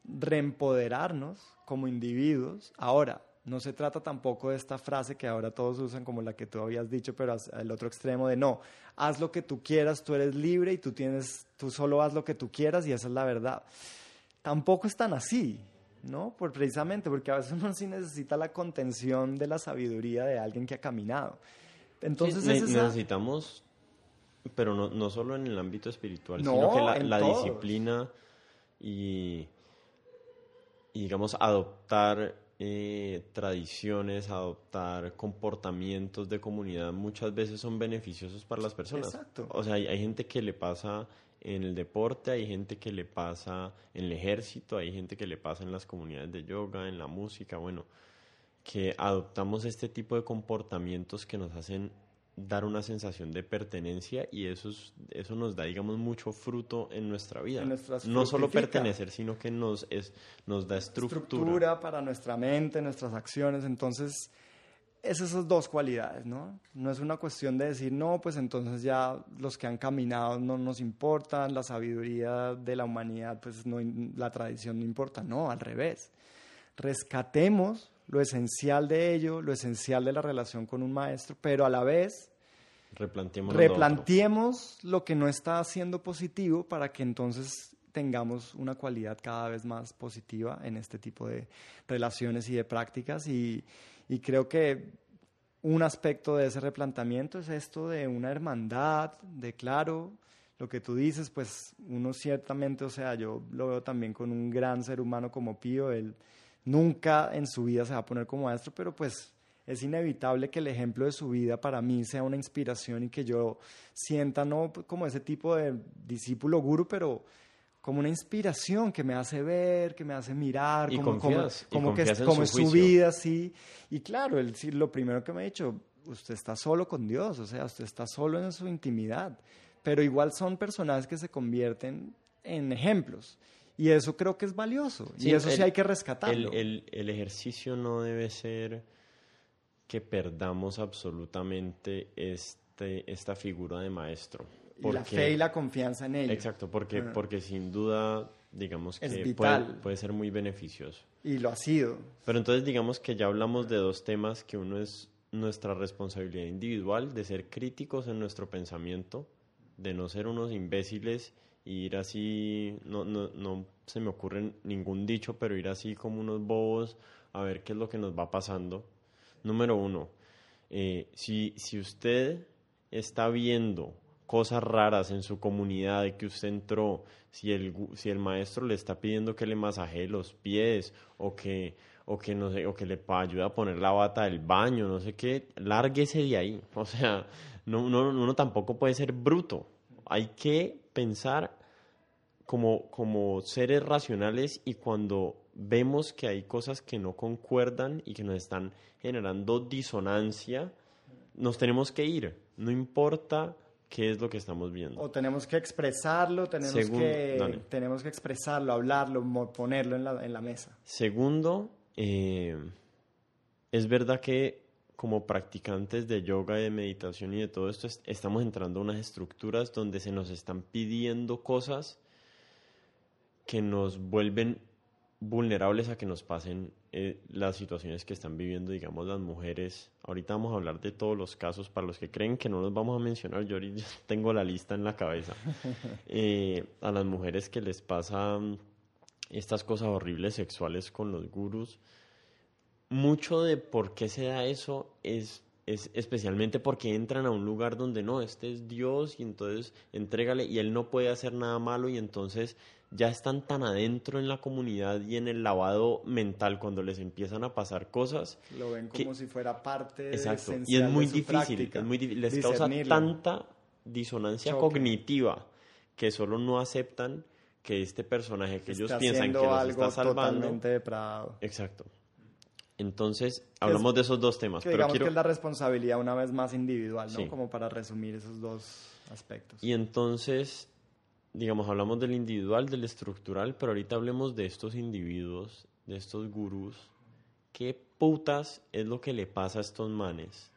reempoderarnos como individuos. Ahora, no se trata tampoco de esta frase que ahora todos usan como la que tú habías dicho, pero al otro extremo de no, haz lo que tú quieras, tú eres libre y tú tienes, tú solo haz lo que tú quieras y esa es la verdad. Tampoco es tan así, ¿no? Por, precisamente porque a veces uno sí necesita la contención de la sabiduría de alguien que ha caminado. Entonces necesitamos, pero no, no, solo en el ámbito espiritual, sino que la, la disciplina y, y digamos adoptar eh, tradiciones, adoptar comportamientos de comunidad muchas veces son beneficiosos para las personas. Exacto. O sea, hay, gente que le pasa en el deporte, hay gente que le pasa en el ejército, hay gente que le pasa en las comunidades de yoga, en la música, bueno, que adoptamos este tipo de comportamientos que nos hacen dar una sensación de pertenencia y eso, eso nos da, digamos, mucho fruto en nuestra vida. no solo pertenecer, sino que nos, es, nos da estructura. Estructura para nuestra mente, nuestras acciones. Entonces, es esas dos cualidades, ¿no? No es una cuestión de decir, no, pues entonces ya los que han caminado no nos importan, la sabiduría de la humanidad, pues no, la tradición no importa. No, al revés. Rescatemos lo esencial de ello, lo esencial de la relación con un maestro, pero a la vez replanteemos lo, que no está haciendo positivo para que entonces tengamos una cualidad cada vez más positiva en este tipo de relaciones y de prácticas. Y, y creo que un aspecto de ese replanteamiento es esto de una hermandad, de claro, lo que tú dices, pues uno ciertamente, o sea, yo lo veo también con un gran ser humano como Pío, él nunca en su vida se va a poner como maestro, pero pues es inevitable que el ejemplo de su vida para mí sea una inspiración y que yo sienta no como ese tipo de discípulo guru, pero como una inspiración que me hace ver, que me hace mirar, como, como, que es, como su, vida, sí. Y claro, él, lo primero que me ha dicho, usted está solo con Dios, o sea, usted está solo en su intimidad, pero igual son personajes que se convierten en ejemplos. Y eso creo que es valioso. y eso sí hay que rescatarlo. El, el, ejercicio no debe ser que perdamos absolutamente este, esta figura de maestro. La fe y la confianza en él. Exacto, porque, ah. porque sin duda, digamos que puede, puede, ser muy beneficioso. Y lo ha sido. Pero entonces digamos que ya hablamos de dos temas, que uno es nuestra responsabilidad individual de ser críticos en nuestro pensamiento, de no ser unos imbéciles ir así, no, no, no se me ocurre ningún dicho, pero ir así como unos bobos a ver qué es lo que nos va pasando. Número uno, eh, si, si usted está viendo cosas raras en su comunidad de que usted entró, si el, si el maestro le está pidiendo que le masajee los pies o que, o que, no sé, o que le ayude a poner la bata del baño, no sé qué, lárguese de ahí. O sea, no, no, uno tampoco puede ser bruto. Hay que pensar como, como seres racionales y cuando vemos que hay cosas que no concuerdan y que nos están generando disonancia, nos tenemos que ir. No importa qué es lo que estamos viendo. O tenemos que expresarlo, tenemos, que, tenemos que expresarlo, hablarlo, ponerlo en la, en la mesa. Segundo, eh, es verdad que como practicantes de yoga, de meditación y de todo esto, estamos entrando a unas estructuras donde se nos están pidiendo cosas que nos vuelven vulnerables a que nos pasen eh, las situaciones que están viviendo, digamos, las mujeres. Ahorita vamos a hablar de todos los casos para los que creen que no los vamos a mencionar. Yo ahorita tengo la lista en la cabeza. Eh, a las mujeres que les pasan estas cosas horribles sexuales con los gurús. Mucho de por qué se da eso es es especialmente porque entran a un lugar donde no, este es Dios y entonces entrégale y él no puede hacer nada malo y entonces ya están tan adentro en la comunidad y en el lavado mental cuando les empiezan a pasar cosas. Lo ven como si fuera parte Exacto. Y es muy difícil, es muy les causa tanta disonancia cognitiva que solo no aceptan que este personaje que ellos piensan que los está salvando totalmente depravado. Exacto. Entonces, hablamos de esos dos temas. pero digamos que es la responsabilidad una vez más individual, ¿no? Como para resumir esos dos aspectos. Y entonces, digamos, hablamos del individual, del estructural, pero ahorita hablemos de estos individuos, de estos gurús. ¿Qué putas es lo que le pasa a estos manes?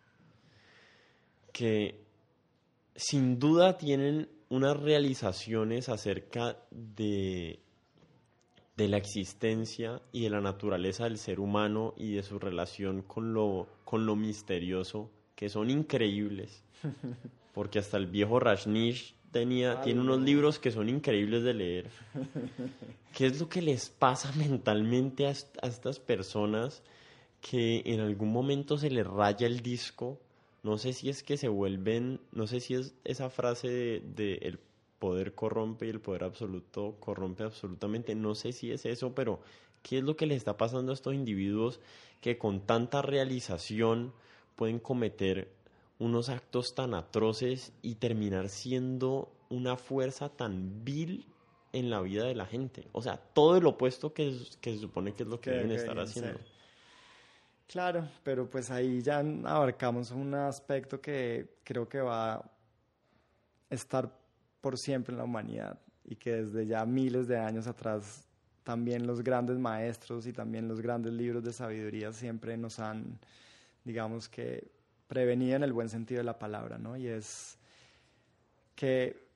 Que sin duda tienen unas realizaciones acerca de de la existencia y de la naturaleza del ser humano y de su relación con lo, con lo misterioso, que son increíbles. Porque hasta el viejo Rajnish tenía, tiene unos libros que son increíbles de leer. ¿Qué es lo que les pasa mentalmente a, estas personas que en algún momento se les raya el disco? No sé si es que se vuelven, no sé si es esa frase de, de el poder corrompe y el poder absoluto corrompe absolutamente. No sé si es eso, pero ¿qué es lo que le está pasando a estos individuos que con tanta realización pueden cometer unos actos tan atroces y terminar siendo una fuerza tan vil en la vida de la gente? O sea, todo el opuesto que, que se supone que es lo que, deben estar haciendo. Claro, pero pues ahí ya abarcamos un aspecto que creo que va a estar por siempre en la humanidad y que desde ya miles de años atrás también los grandes maestros y también los grandes libros de sabiduría siempre nos han, digamos que, prevenido en el buen sentido de la palabra, ¿no? Y es que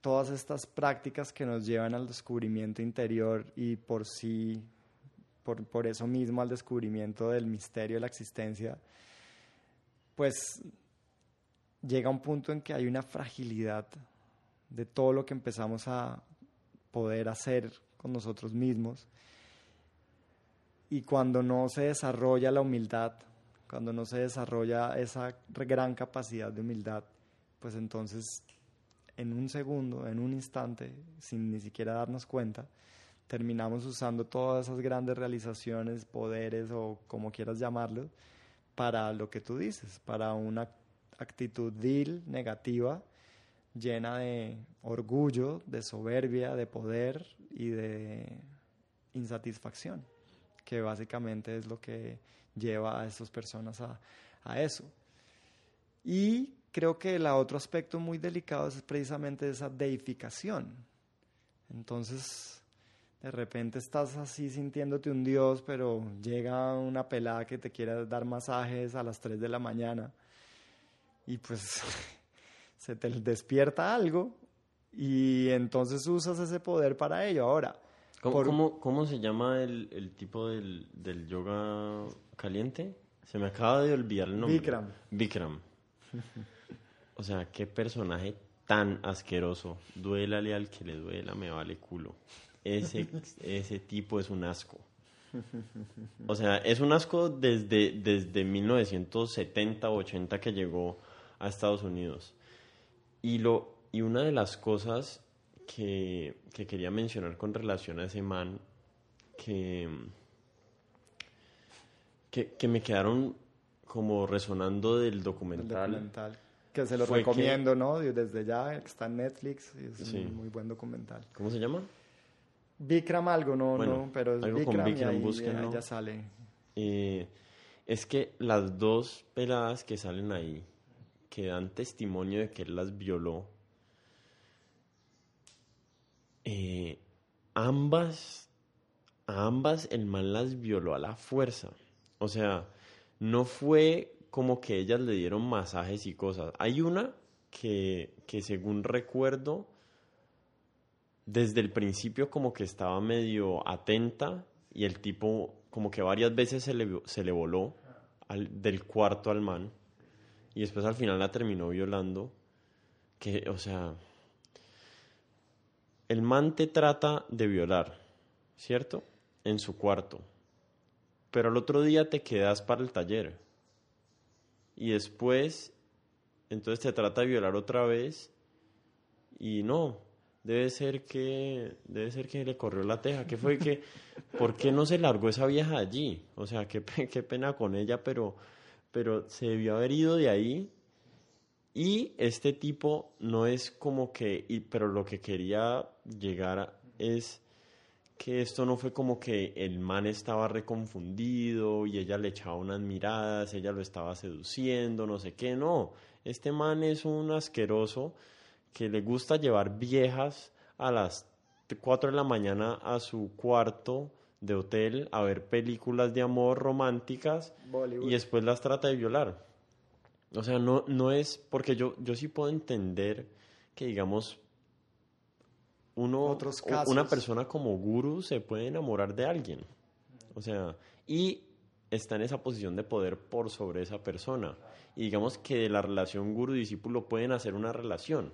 todas estas prácticas que nos llevan al descubrimiento interior y por sí, por, por eso mismo al descubrimiento del misterio de la existencia, pues llega un punto en que hay una fragilidad de todo lo que empezamos a poder hacer con nosotros mismos. Y cuando no se desarrolla la humildad, cuando no se desarrolla esa gran capacidad de humildad, pues entonces en un segundo, en un instante, sin ni siquiera darnos cuenta, terminamos usando todas esas grandes realizaciones, poderes o como quieras llamarlo, para lo que tú dices, para una actitud vil, negativa, llena de orgullo, de soberbia, de poder y de insatisfacción, que básicamente es lo que lleva a estas personas a, eso. Y creo que el otro aspecto muy delicado es precisamente esa deificación. Entonces, de repente estás así sintiéndote un dios, pero llega una pelada que te quiere dar masajes a las 3 de la mañana. Y pues se te despierta algo y entonces usas ese poder para ello. Ahora, ¿cómo, cómo, se llama el, el tipo del, del, yoga caliente? Se me acaba de olvidar el nombre. Bikram. Bikram. O sea, qué personaje tan asqueroso. Duélale al que le duela, me vale culo. Ese, ese tipo es un asco. O sea, es un asco desde, desde 1970 o 80 que llegó a Estados Unidos. Y, lo, y una de las cosas que, quería mencionar con relación a ese man, que, que, me quedaron como resonando del documental. documental que se lo recomiendo, ¿no? Desde ya, está en Netflix, es un muy buen documental. ¿Cómo se llama? Bikram algo, no, no, pero es Bikram, y ahí, ya sale. Eh, es que las dos peladas que salen ahí, que dan testimonio de que él las violó, eh, ambas, ambas el mal las violó a la fuerza. O sea, no fue como que ellas le dieron masajes y cosas. Hay una que, que según recuerdo, desde el principio como que estaba medio atenta y el tipo como que varias veces se le, se le voló del cuarto al man y después al final la terminó violando. Que, o sea, el man te trata de violar, ¿cierto? En su cuarto. Pero al otro día te quedas para el taller. Y después, entonces te trata de violar otra vez. Y no, debe ser que debe ser que le corrió la teja. ¿Qué fue que por qué no se largó esa vieja allí? O sea, qué, qué pena con ella, pero pero se debió haber ido de ahí. Y este tipo no es como que, pero lo que quería llegar es que esto no fue como que el man estaba reconfundido y ella le echaba unas miradas, ella lo estaba seduciendo, no sé qué, no. Este man es un asqueroso que le gusta llevar viejas a las 4 de la mañana a su cuarto de hotel a ver películas de amor románticas y después las trata de violar. O sea, no, no es porque yo, yo sí puedo entender que, digamos, uno, una persona como guru se puede enamorar de alguien. O sea, y está en esa posición de poder por sobre esa persona. Y digamos que de la relación guru-discípulo pueden hacer una relación.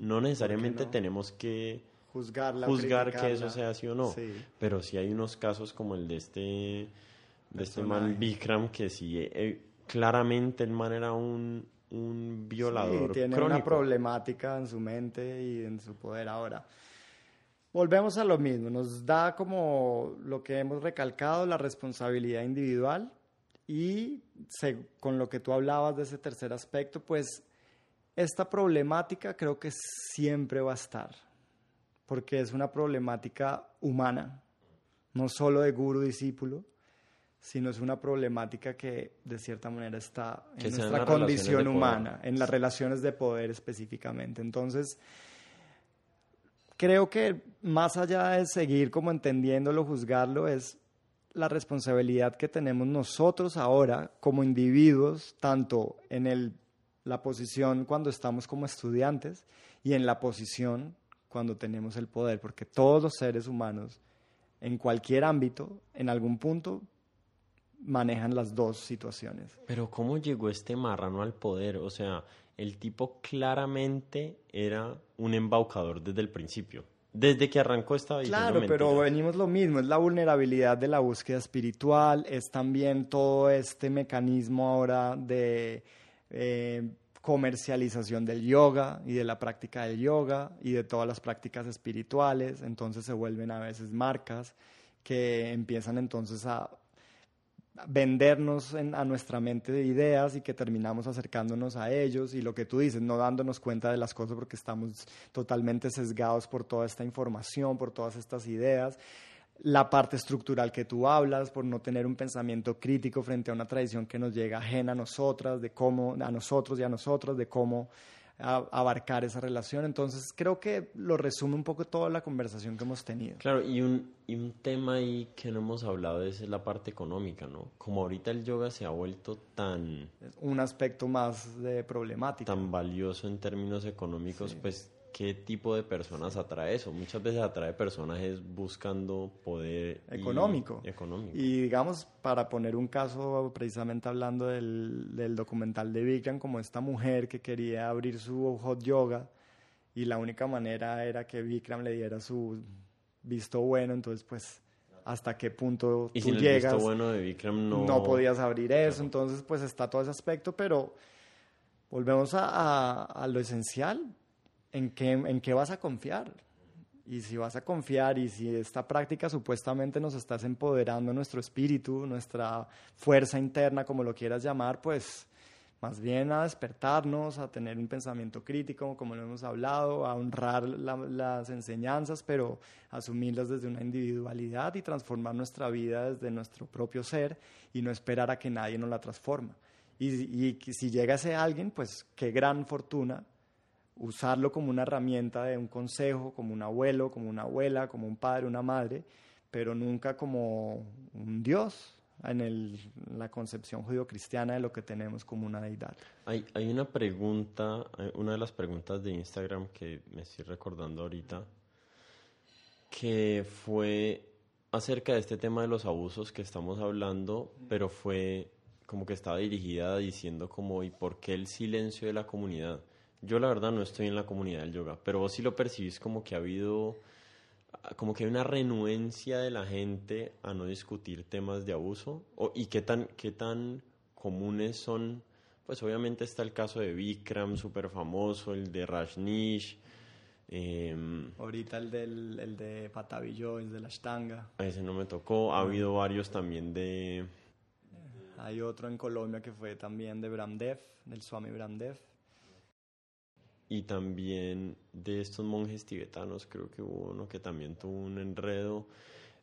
no necesariamente tenemos que juzgar que eso sea así o no. Pero sí hay unos casos como el de este, de este man Bikram, que sí, eh, claramente el man era un, un violador. Sí, tiene una problemática en su mente y en su poder ahora. Volvemos a lo mismo, nos da como lo que hemos recalcado, la responsabilidad individual y con lo que tú hablabas de ese tercer aspecto, pues esta problemática creo que siempre va a estar porque es una problemática humana, no solo de guru discípulo, sino es una problemática que de cierta manera está en nuestra condición humana, en las relaciones de poder específicamente. Entonces, creo que más allá de seguir como entendiéndolo, juzgarlo, es la responsabilidad que tenemos nosotros ahora como individuos, tanto en el, la posición cuando estamos como estudiantes y en la posición cuando tenemos el poder, porque todos los seres humanos, en cualquier ámbito, en algún punto, manejan las dos situaciones. Pero ¿cómo llegó este marrano al poder? O sea, el tipo claramente era un embaucador desde el principio. Desde que arrancó esta. Claro, pero venimos lo mismo, es la vulnerabilidad de la búsqueda espiritual, es también todo este mecanismo ahora de eh, comercialización del yoga y de la práctica del yoga y de todas las prácticas espirituales, entonces se vuelven a veces marcas que empiezan entonces a vendernos a nuestra mente de ideas y que terminamos acercándonos a ellos y lo que tú dices, no dándonos cuenta de las cosas porque estamos totalmente sesgados por toda esta información, por todas estas ideas. La parte estructural que tú hablas, por no tener un pensamiento crítico frente a una tradición que nos llega ajena a nosotras, de cómo, a nosotros y a nosotros, de cómo abarcar esa relación. Entonces creo que lo resume un poco toda la conversación que hemos tenido. Claro, y un, y un tema ahí que no hemos hablado es la parte económica, ¿no? Como ahorita el yoga se ha vuelto tan... Un aspecto más de problemática. Tan valioso en términos económicos, pues qué tipo de personas atrae eso. Muchas veces atrae personas buscando poder económico. Y, digamos, para poner un caso, precisamente hablando del, del documental de Vikram, como esta mujer que quería abrir su hot yoga y la única manera era que Vikram le diera su visto bueno, entonces pues hasta qué punto ¿Y tú llegas. Visto bueno de Vikram no... no podías abrir eso, entonces pues está todo ese aspecto, pero volvemos a, a lo esencial, ¿en qué, en qué vas a confiar? Y si vas a confiar y si esta práctica supuestamente nos estás empoderando nuestro espíritu, nuestra fuerza interna, como lo quieras llamar, pues más bien a despertarnos, a tener un pensamiento crítico, como lo hemos hablado, a honrar las enseñanzas, pero asumirlas desde una individualidad y transformar nuestra vida desde nuestro propio ser y no esperar a que nadie nos la transforme. Y, y si llega ese alguien, pues qué gran fortuna usarlo como una herramienta de un consejo, como un abuelo, como una abuela, como un padre, una madre, pero nunca como un Dios, en el, la concepción judio-cristiana de lo que tenemos como una deidad. Hay, hay una pregunta, eh, una de las preguntas de Instagram que me estoy recordando ahorita, que fue acerca de este tema de los abusos que estamos hablando, pero fue como que estaba dirigida diciendo como, ¿y por qué el silencio de la comunidad? Yo la verdad no estoy en la comunidad del yoga, pero vos sí lo percibís como que ha habido, como que hay una renuencia de la gente a no discutir temas de abuso, o, y qué tan, qué tan comunes son, pues obviamente está el caso de Vikram, súper famoso, el de Rajnish, eh, Ahorita el, del, el de Patavillo, el de la Ashtanga. Ese no me tocó. Ha habido varios también de... Hay otro en Colombia que fue también de Bramdev, del Swami Bramdev. Y también de estos monjes tibetanos, creo que hubo uno que también tuvo un enredo.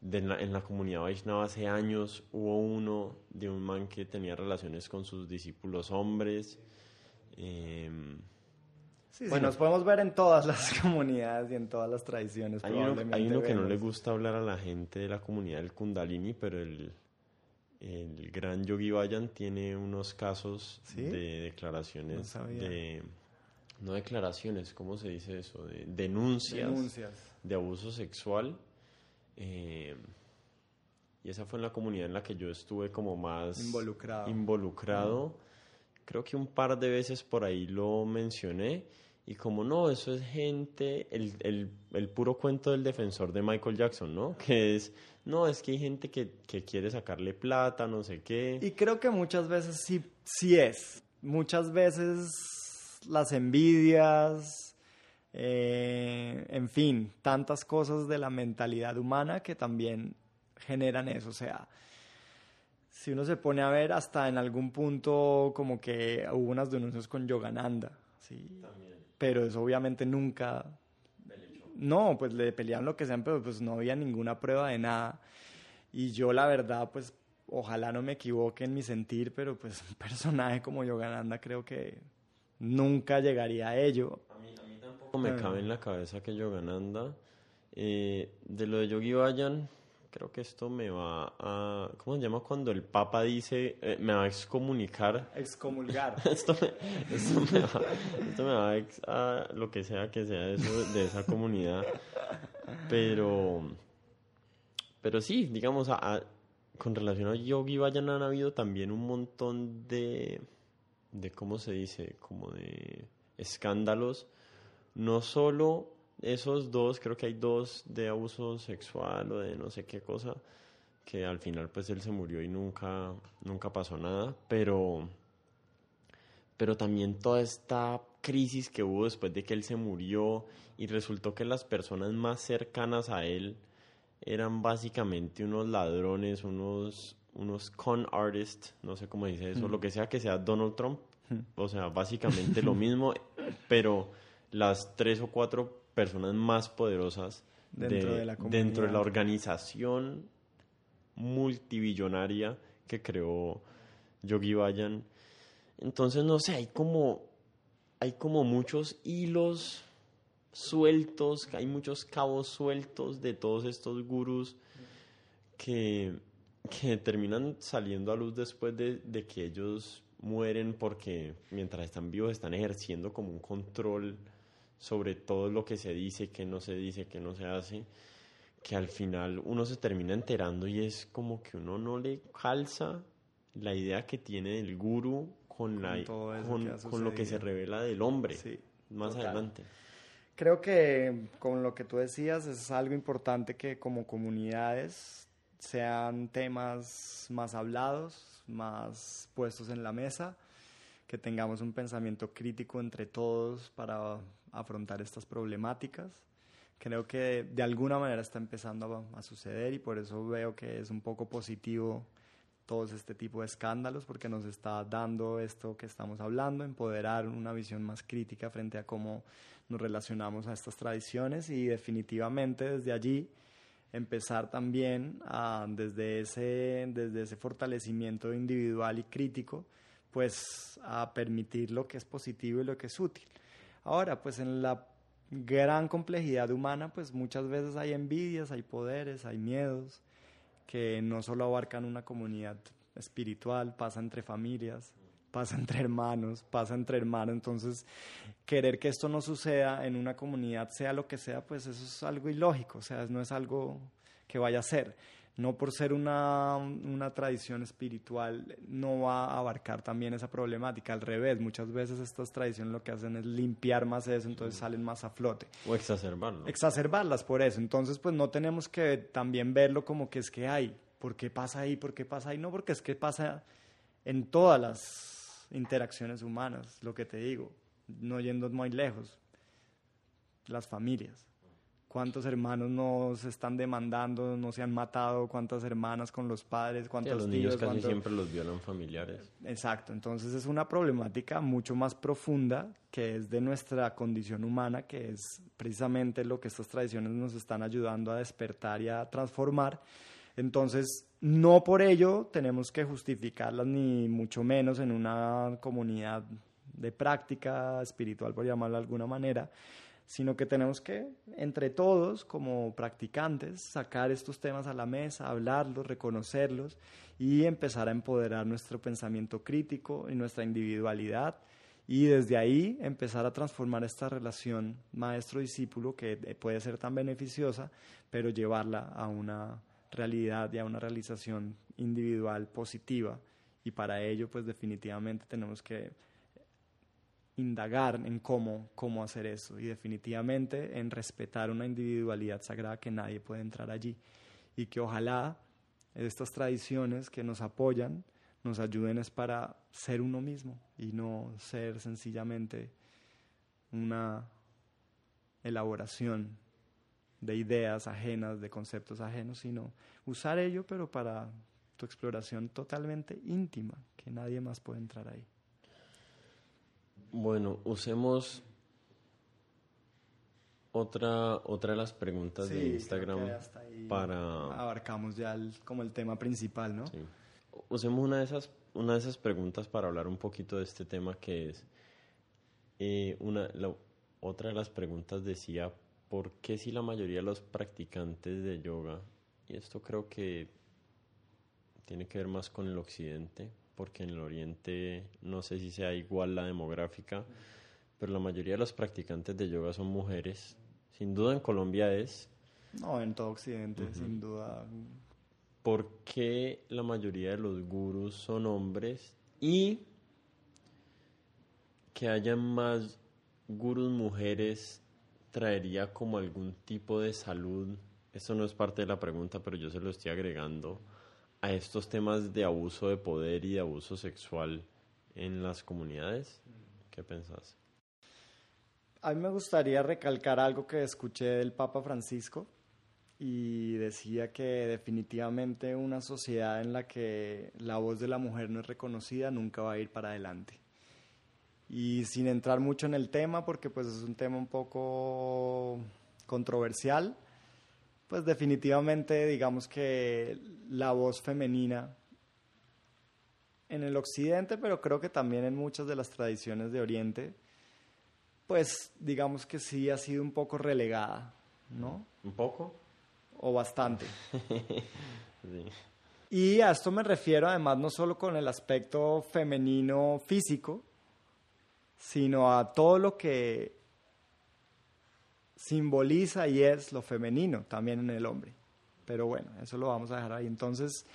De en, la, en la comunidad Vaishnava hace años hubo uno de un man que tenía relaciones con sus discípulos hombres. Eh, Sí, bueno, nos podemos ver en todas las comunidades y en todas las tradiciones. Hay uno, hay uno que no le gusta hablar a la gente de la comunidad del Kundalini, pero el, el gran Yogi Bayan tiene unos casos de declaraciones de no declaraciones, ¿cómo se dice eso? De denuncias, de abuso sexual. Eh, y esa fue en la comunidad en la que yo estuve como más involucrado. involucrado. Creo que un par de veces por ahí lo mencioné y como no, eso es gente, el, el, el, puro cuento del defensor de Michael Jackson, ¿no? Que es, no, es que hay gente que, que, quiere sacarle plata, no sé qué. Y creo que muchas veces sí, sí es. Muchas veces las envidias, eh, en fin, tantas cosas de la mentalidad humana que también generan eso. O sea, si uno se pone a ver, hasta en algún punto como que hubo unas denuncias con Yogananda. Sí. También pero eso obviamente nunca... No, pues le peleaban lo que sean, pero pues no había ninguna prueba de nada. Y yo la verdad, pues ojalá no me equivoque en mi sentir, pero pues un personaje como Yogananda creo que nunca llegaría a ello. A mí, a mí tampoco me cabe en la cabeza que Yogananda, eh, de lo de Yogi Bayan, creo que esto me va a... ¿Cómo se llama cuando el Papa dice, eh, me va a excomunicar? Excomulgar. esto, me, esto, me va, esto me va a, ex, a, lo que sea que sea eso, de esa comunidad. Pero... Pero sí, digamos, a, con relación a Yogi Vayan han habido también un montón de... de ¿Cómo se dice? Como de escándalos. No solo esos dos, creo que hay dos de abuso sexual o de no sé qué cosa, que al final pues él se murió y nunca, nunca pasó nada, pero, pero también toda esta crisis que hubo después de que él se murió y resultó que las personas más cercanas a él eran básicamente unos ladrones, unos, unos con artists, no sé cómo dice eso, lo que sea que sea Donald Trump, o sea, básicamente lo mismo, pero las tres o cuatro personas más poderosas dentro de, la, dentro de la organización multibillonaria que creó Yogi Bayan. Entonces, no sé, hay como, hay como muchos hilos sueltos, hay muchos cabos sueltos de todos estos gurús que, que terminan saliendo a luz después de, de que ellos mueren porque mientras están vivos están ejerciendo como un control sobre todo lo que se dice, que no se dice, que no se hace, que al final uno se termina enterando y es como que uno no le calza la idea que tiene del guru con, la, con, lo que se revela del hombre más adelante. Creo que con lo que tú decías es algo importante que como comunidades sean temas más hablados, más puestos en la mesa, que tengamos un pensamiento crítico entre todos para afrontar estas problemáticas. Creo que de alguna manera está empezando a, suceder y por eso veo que es un poco positivo todos este tipo de escándalos porque nos está dando esto que estamos hablando, empoderar una visión más crítica frente a cómo nos relacionamos a estas tradiciones y definitivamente desde allí empezar también a, desde, ese, desde ese fortalecimiento individual y crítico, pues a permitir lo que es positivo y lo que es útil. Ahora, pues en la gran complejidad humana, pues muchas veces hay envidias, hay poderes, hay miedos, que no solo abarcan una comunidad espiritual, pasa entre familias, pasa entre hermanos, pasa entre hermanos. Entonces, querer que esto no suceda en una comunidad, sea lo que sea, pues eso es algo ilógico, o sea, no es algo que vaya a ser. No por ser una, una tradición espiritual no va a abarcar también esa problemática. Al revés, muchas veces estas tradiciones lo que hacen es limpiar más eso, entonces salen más a flote. O exacerbarlo. Exacerbarlas por eso. Entonces, pues no tenemos que también verlo como que es que hay, ¿por qué pasa ahí? ¿Por qué pasa ahí? No, porque es que pasa en todas las interacciones humanas, lo que te digo, no yendo muy lejos, las familias. ¿Cuántos hermanos nos están demandando, no se han matado? ¿Cuántas hermanas con los padres? ¿Cuántos los niños casi siempre los violan familiares. Exacto, entonces es una problemática mucho más profunda que es de nuestra condición humana, que es precisamente lo que estas tradiciones nos están ayudando a despertar y a transformar. Entonces, no por ello tenemos que justificarlas ni mucho menos en una comunidad de práctica espiritual, por llamarlo de alguna manera, sino que tenemos que, entre todos, como practicantes, sacar estos temas a la mesa, hablarlos, reconocerlos y empezar a empoderar nuestro pensamiento crítico y nuestra individualidad y desde ahí empezar a transformar esta relación maestro-discípulo que puede ser tan beneficiosa, pero llevarla a una realidad y a una realización individual positiva. Y para ello pues definitivamente tenemos que indagar en cómo, cómo hacer eso. Y definitivamente en respetar una individualidad sagrada que nadie puede entrar allí. Y que ojalá estas tradiciones que nos apoyan nos ayuden es para ser uno mismo y no ser sencillamente una elaboración de ideas ajenas, de conceptos ajenos, sino usar ello, pero para tu exploración totalmente íntima, que nadie más puede entrar ahí. Bueno, usemos otra, otra de las preguntas de Instagram para... Abarcamos ya como el tema principal, ¿no? Usemos una de, esas, una de esas preguntas para hablar un poquito de este tema que es... Eh, una, otra de las preguntas decía, ¿por qué si la mayoría de los practicantes de yoga, y esto creo que tiene que ver más con el occidente, porque en el oriente no sé si sea igual la demográfica, pero la mayoría de los practicantes de yoga son mujeres. Sin duda en Colombia es. No, en todo occidente, sin duda. ¿Por qué la mayoría de los gurús son hombres y que haya más gurús mujeres traería como algún tipo de salud, esto no es parte de la pregunta, pero yo se lo estoy agregando, a estos temas de abuso de poder y de abuso sexual en las comunidades? ¿Qué pensás? A mí me gustaría recalcar algo que escuché del Papa Francisco y decía que definitivamente una sociedad en la que la voz de la mujer no es reconocida nunca va a ir para adelante y sin entrar mucho en el tema porque pues es un tema un poco controversial, pues definitivamente digamos que la voz femenina en el occidente, pero creo que también en muchas de las tradiciones de oriente, pues digamos que sí ha sido un poco relegada, ¿no? ¿Un poco? O bastante. Y a esto me refiero además no solo con el aspecto femenino físico, sino a todo lo que simboliza y es lo femenino también en el hombre. Pero bueno, eso lo vamos a dejar ahí. Entonces,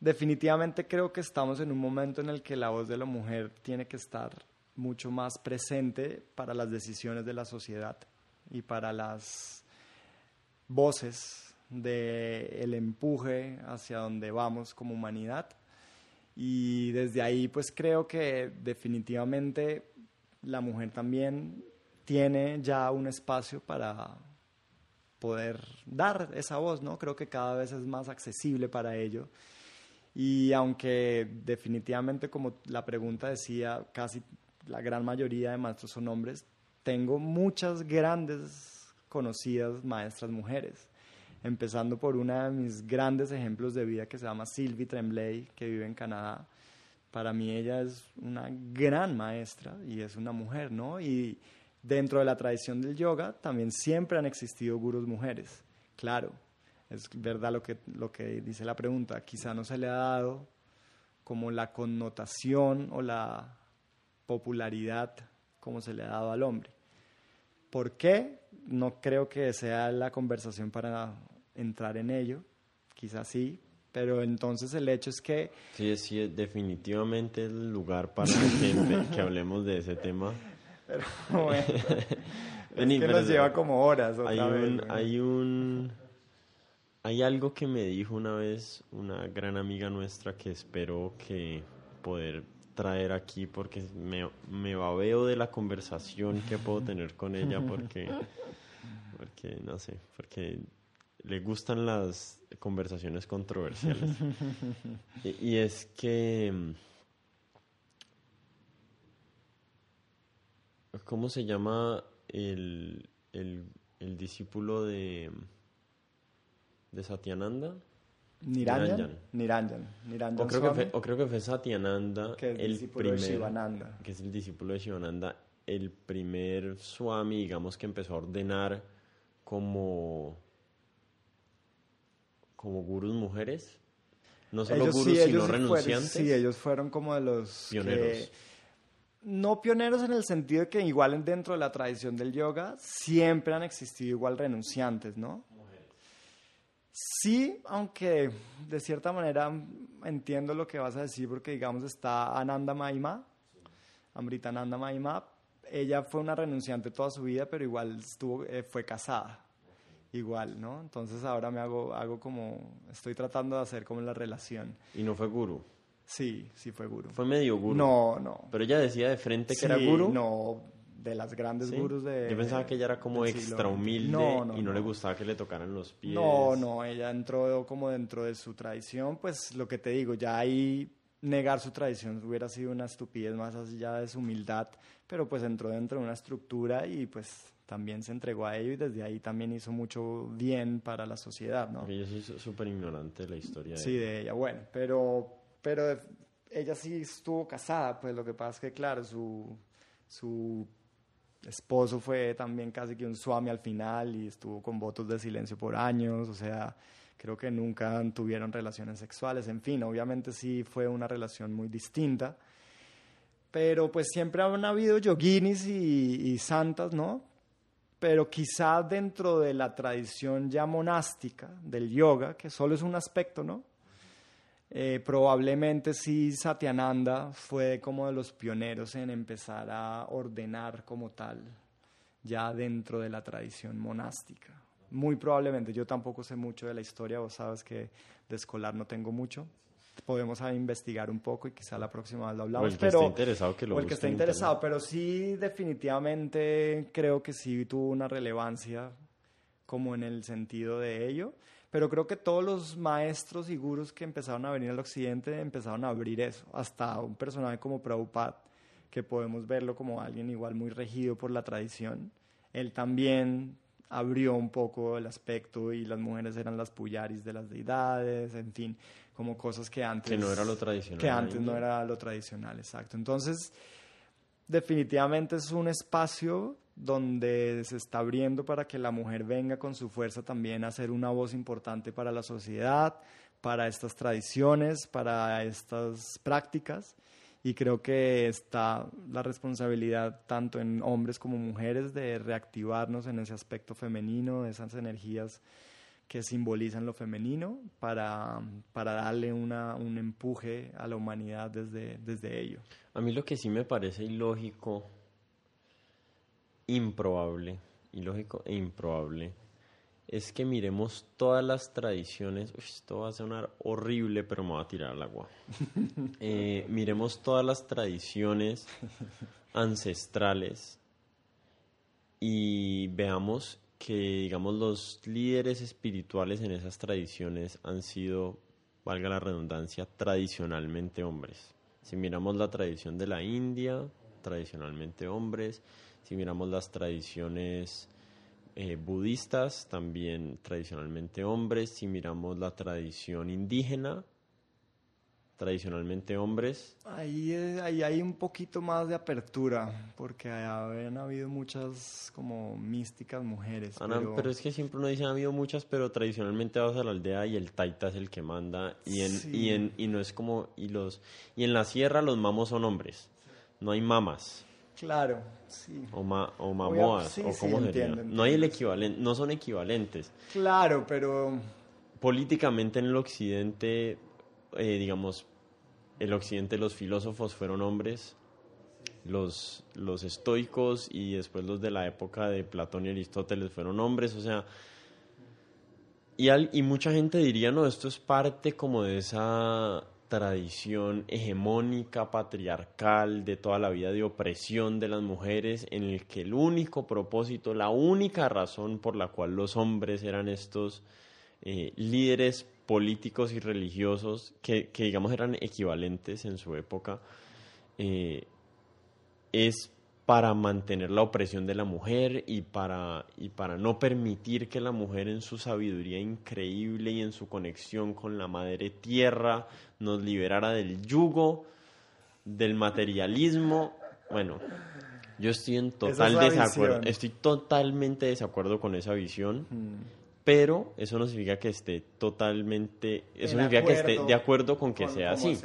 definitivamente creo que estamos en un momento en el que la voz de la mujer tiene que estar mucho más presente para las decisiones de la sociedad y para las voces del empuje hacia donde vamos como humanidad y desde ahí pues creo que definitivamente la mujer también tiene ya un espacio para poder dar esa voz, ¿no? Creo que cada vez es más accesible para ello. Y aunque definitivamente, como la pregunta decía, casi la gran mayoría de maestros son hombres, tengo muchas grandes conocidas maestras mujeres empezando por una de mis grandes ejemplos de vida que se llama Sylvie Tremblay, que vive en Canadá. Para mí ella es una gran maestra y es una mujer, ¿no? Y dentro de la tradición del yoga también siempre han existido gurús mujeres, claro. es verdad lo que, lo que dice la pregunta, quizá no se le ha dado como la connotación o la popularidad como se le ha dado al hombre. ¿Por qué? No creo que sea la conversación para entrar en ello, quizás sí, pero entonces el hecho es que... Sí, sí, definitivamente el lugar para que, hablemos de ese tema. Pero bueno, es que nos lleva como horas. hay, un, hay un... Hay algo que me dijo una vez una gran amiga nuestra que espero que poder traer aquí porque me, me babeo de la conversación que puedo tener con ella porque, porque no sé, porque le gustan las conversaciones controversiales. y, es que... ¿Cómo se llama el, el, el discípulo de, de Satyananda? Niranjan. Niranjan. Niranjan. o, creo que fue, o creo que fue Satyananda. Que es el, discípulo de Shivananda. Que es el discípulo de Shivananda. El primer Swami, digamos, que empezó a ordenar como como gurús mujeres. No solo gurús, sino renunciantes. sí, ellos fueron como de los pioneros. no pioneros en el sentido de que igual dentro de la tradición del yoga siempre han existido igual renunciantes, ¿no? Sí, aunque de cierta manera entiendo lo que vas a decir porque digamos está Ananda Maima, Amrita Ananda Maima, ella fue una renunciante toda su vida, pero igual estuvo, eh, fue casada igual, ¿no? Entonces ahora me hago, hago como, estoy tratando de hacer como la relación. ¿Y no fue guru? Sí, sí fue guru. ¿Fue medio guru? No, no. ¿Pero ella decía de frente que era guru? no, de las grandes gurus de... Yo pensaba que ella era como extra humilde y no, le gustaba que le tocaran los pies. No, no, ella entró como dentro de su tradición, pues lo que te digo, ya ahí negar su tradición hubiera sido una estupidez más allá de su humildad, pero pues entró dentro de una estructura y pues también se entregó a ello y desde ahí también hizo mucho bien para la sociedad, ¿no? Yo soy súper ignorante de la historia de Sí, de ella, bueno, pero, pero ella sí estuvo casada, pues lo que pasa es que, claro, su, su esposo fue también casi que un suami al final y estuvo con votos de silencio por años, o sea, creo que nunca tuvieron relaciones sexuales, en fin, obviamente sí fue una relación muy distinta, pero pues siempre han habido yoginis y, y santas, ¿no? pero quizá dentro de la tradición ya monástica del yoga, que solo es un aspecto, ¿no? Eh, probablemente sí Satyananda fue como de los pioneros en empezar a ordenar como tal, ya dentro de la tradición monástica. Muy probablemente, yo tampoco sé mucho de la historia, vos sabes que de escolar no tengo mucho, podemos investigar un poco y quizá la próxima vez lo hablamos. O el que esté interesado que lo O el que esté interesado, pero sí definitivamente creo que sí tuvo una relevancia como en el sentido de ello. Pero creo que todos los maestros y gurus que empezaron a venir al occidente empezaron a abrir eso. Hasta un personaje como Prabhupada, que podemos verlo como alguien igual muy regido por la tradición. Él también abrió un poco el aspecto y las mujeres eran las puyaris de las deidades, en fin como cosas que antes... Que no era lo tradicional. Que antes no era lo tradicional, exacto. Entonces, definitivamente es un espacio donde se está abriendo para que la mujer venga con su fuerza también a ser una voz importante para la sociedad, para estas tradiciones, para estas prácticas. Y creo que está la responsabilidad tanto en hombres como mujeres de reactivarnos en ese aspecto femenino, de esas energías que simbolizan lo femenino para, para darle una, un empuje a la humanidad desde, desde ello. A mí lo que sí me parece ilógico, improbable, ilógico e improbable, es que miremos todas las tradiciones, esto va a sonar horrible, pero me va a tirar al agua. Eh, miremos todas las tradiciones ancestrales y veamos que, digamos, los líderes espirituales en esas tradiciones han sido, valga la redundancia, tradicionalmente hombres. Si miramos la tradición de la India, tradicionalmente hombres. Si miramos las tradiciones eh, budistas, también tradicionalmente hombres. Si miramos la tradición indígena, tradicionalmente hombres. Ahí, ahí hay un poquito más de apertura, porque habían habido muchas como místicas mujeres. pero... es que siempre uno dice han habido muchas, pero tradicionalmente vas a la aldea y el taita es el que manda y en, y en y no es como y los y en la sierra los mamos son hombres, no hay mamas. Claro, sí. O, o mamoas, o cómo sería. No hay el equivalente, no son equivalentes. Claro, pero políticamente en el occidente eh, digamos, el occidente los filósofos fueron hombres, los, los estoicos y después los de la época de Platón y Aristóteles fueron hombres, o sea, y, y mucha gente diría, no, esto es parte como de esa tradición hegemónica, patriarcal, de toda la vida de opresión de las mujeres, en el que el único propósito, la única razón por la cual los hombres eran estos eh, líderes políticos y religiosos que, digamos eran equivalentes en su época, eh, es para mantener la opresión de la mujer y para, y para no permitir que la mujer en su sabiduría increíble y en su conexión con la madre tierra nos liberara del yugo, del materialismo. Bueno, yo estoy en total desacuerdo, estoy totalmente desacuerdo con esa visión. Mm pero eso no significa que esté totalmente, eso significa que esté de acuerdo con que sea así.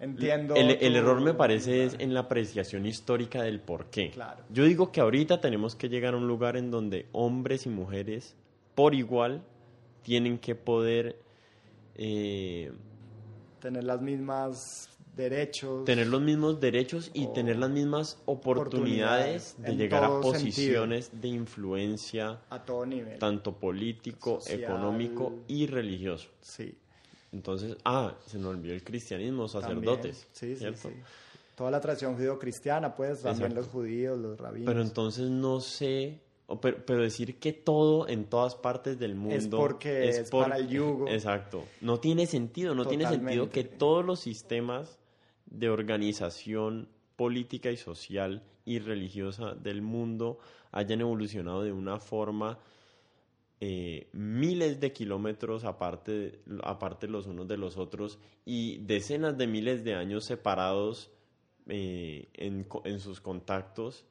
Entiendo. El, error me parece es en la apreciación histórica del por qué. Yo digo que ahorita tenemos que llegar a un lugar en donde hombres y mujeres por igual tienen que poder eh, tener las mismas derechos. Tener los mismos derechos y tener las mismas oportunidades, de llegar a posiciones de influencia a todo nivel. Tanto político, económico y religioso. Sí. Entonces, ah, se nos olvidó el cristianismo, sacerdotes. sí, sí, sí, Toda la tradición judio-cristiana, pues, también los judíos, los rabinos. Pero entonces no sé, pero, decir que todo en todas partes del mundo es porque es, para el yugo. Exacto. No tiene sentido, no tiene sentido que todos los sistemas de organización política y social y religiosa del mundo hayan evolucionado de una forma eh, miles de kilómetros aparte, aparte los unos de los otros y decenas de miles de años separados eh, en, en, sus contactos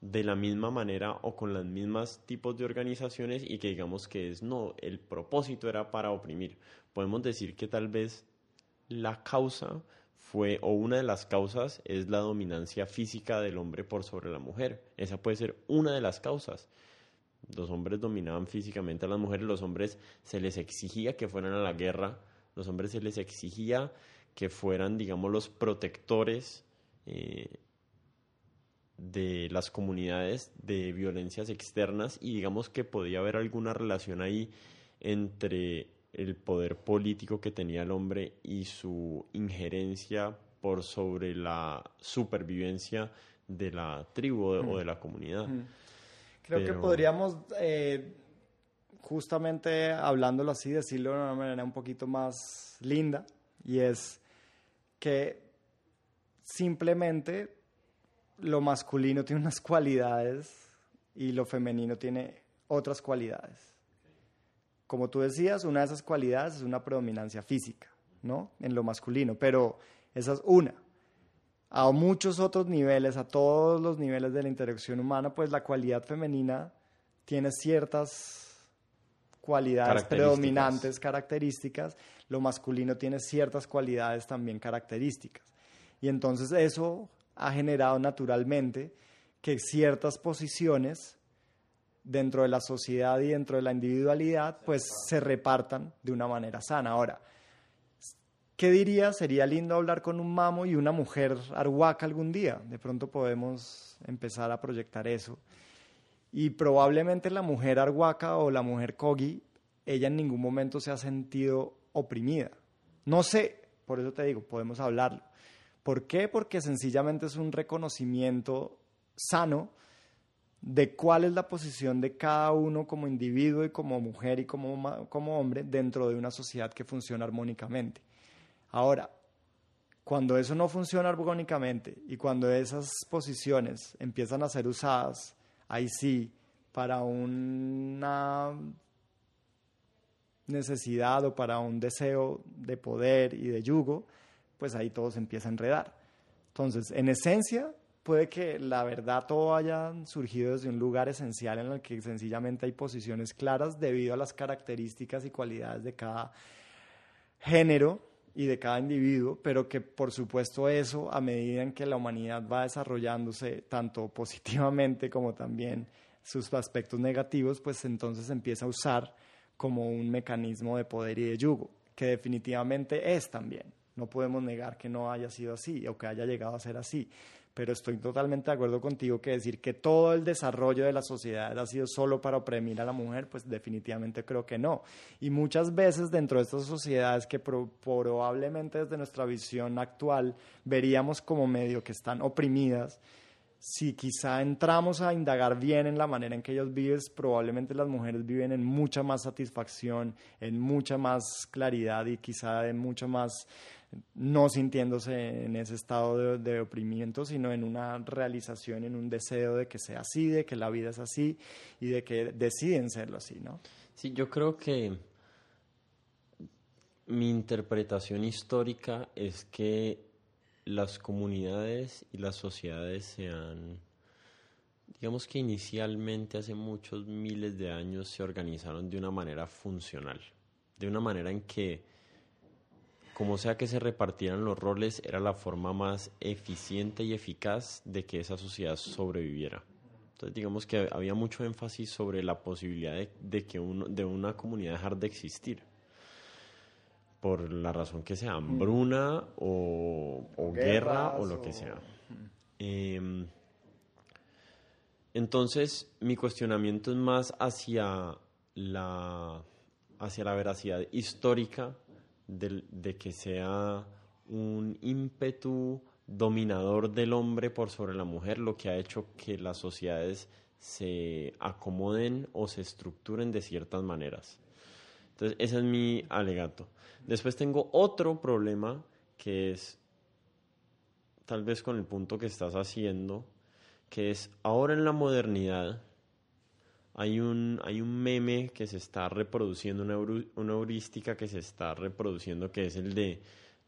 de la misma manera o con los mismos tipos de organizaciones y que digamos que es no, el propósito era para oprimir. Podemos decir que tal vez la causa fue, o una de las causas es la dominancia física del hombre por sobre la mujer. Esa puede ser una de las causas. Los hombres dominaban físicamente a las mujeres, los hombres se les exigía que fueran a la guerra, los hombres se les exigía que fueran, digamos, los protectores eh, de las comunidades de violencias externas y digamos que podía haber alguna relación ahí entre el poder político que tenía el hombre y su injerencia por sobre la supervivencia de la tribu o de la comunidad. Creo que podríamos, eh, justamente hablándolo así, decirlo de una manera un poquito más linda, y es que simplemente lo masculino tiene unas cualidades y lo femenino tiene otras cualidades. Como tú decías, una de esas cualidades es una predominancia física, ¿no? En lo masculino, pero esa es una. A muchos otros niveles, a todos los niveles de la interacción humana, pues la cualidad femenina tiene ciertas cualidades predominantes, características, lo masculino tiene ciertas cualidades también características. Y entonces eso ha generado naturalmente que ciertas posiciones dentro de la sociedad y dentro de la individualidad, pues se repartan de una manera sana. Ahora, ¿qué diría? Sería lindo hablar con un mamo y una mujer arhuaca algún día. De pronto podemos empezar a proyectar eso. Y probablemente la mujer arhuaca o la mujer kogi, ella en ningún momento se ha sentido oprimida. No sé, por eso te digo, podemos hablarlo. ¿Por qué? Porque sencillamente es un reconocimiento sano de cuál es la posición de cada uno como individuo y como mujer y como, como hombre dentro de una sociedad que funciona armónicamente. Ahora, cuando eso no funciona armónicamente y cuando esas posiciones empiezan a ser usadas, ahí sí, para una necesidad o para un deseo de poder y de yugo, pues ahí todo se empieza a enredar. Entonces, en esencia, puede que la verdad todo haya surgido desde un lugar esencial en el que sencillamente hay posiciones claras debido a las características y cualidades de cada género y de cada individuo, pero que por supuesto eso, a medida en que la humanidad va desarrollándose tanto positivamente como también sus aspectos negativos, pues entonces empieza a usar como un mecanismo de poder y de yugo, que definitivamente es también. No podemos negar que no haya sido así o que haya llegado a ser así, pero estoy totalmente de acuerdo contigo que decir que todo el desarrollo de la sociedad ha sido solo para oprimir a la mujer, pues definitivamente creo que no. Y muchas veces dentro de estas sociedades que probablemente desde nuestra visión actual veríamos como medio que están oprimidas, si quizá entramos a indagar bien en la manera en que ellos viven, probablemente las mujeres viven en mucha más satisfacción, en mucha más claridad y quizá en mucho más no sintiéndose en ese estado de, oprimimiento, sino en una realización, en un deseo de que sea así, de que la vida es así y de que deciden serlo así, ¿no? Sí, yo creo que mi interpretación histórica es que las comunidades y las sociedades se han, digamos que inicialmente hace muchos miles de años se organizaron de una manera funcional, de una manera en que como sea que se repartieran los roles, era la forma más eficiente y eficaz de que esa sociedad sobreviviera. Entonces, digamos que había mucho énfasis sobre la posibilidad de, que uno, de una comunidad dejar de existir. Por la razón que sea, hambruna o, guerra o lo que sea. Em, entonces, mi cuestionamiento es más hacia la, hacia la veracidad histórica de, que sea un ímpetu dominador del hombre por sobre la mujer lo que ha hecho que las sociedades se acomoden o se estructuren de ciertas maneras. Entonces, ese es mi alegato. Después tengo otro problema que es tal vez con el punto que estás haciendo, que es ahora en la modernidad hay un, hay un meme que se está reproduciendo, una, una heurística que se está reproduciendo, que es el de,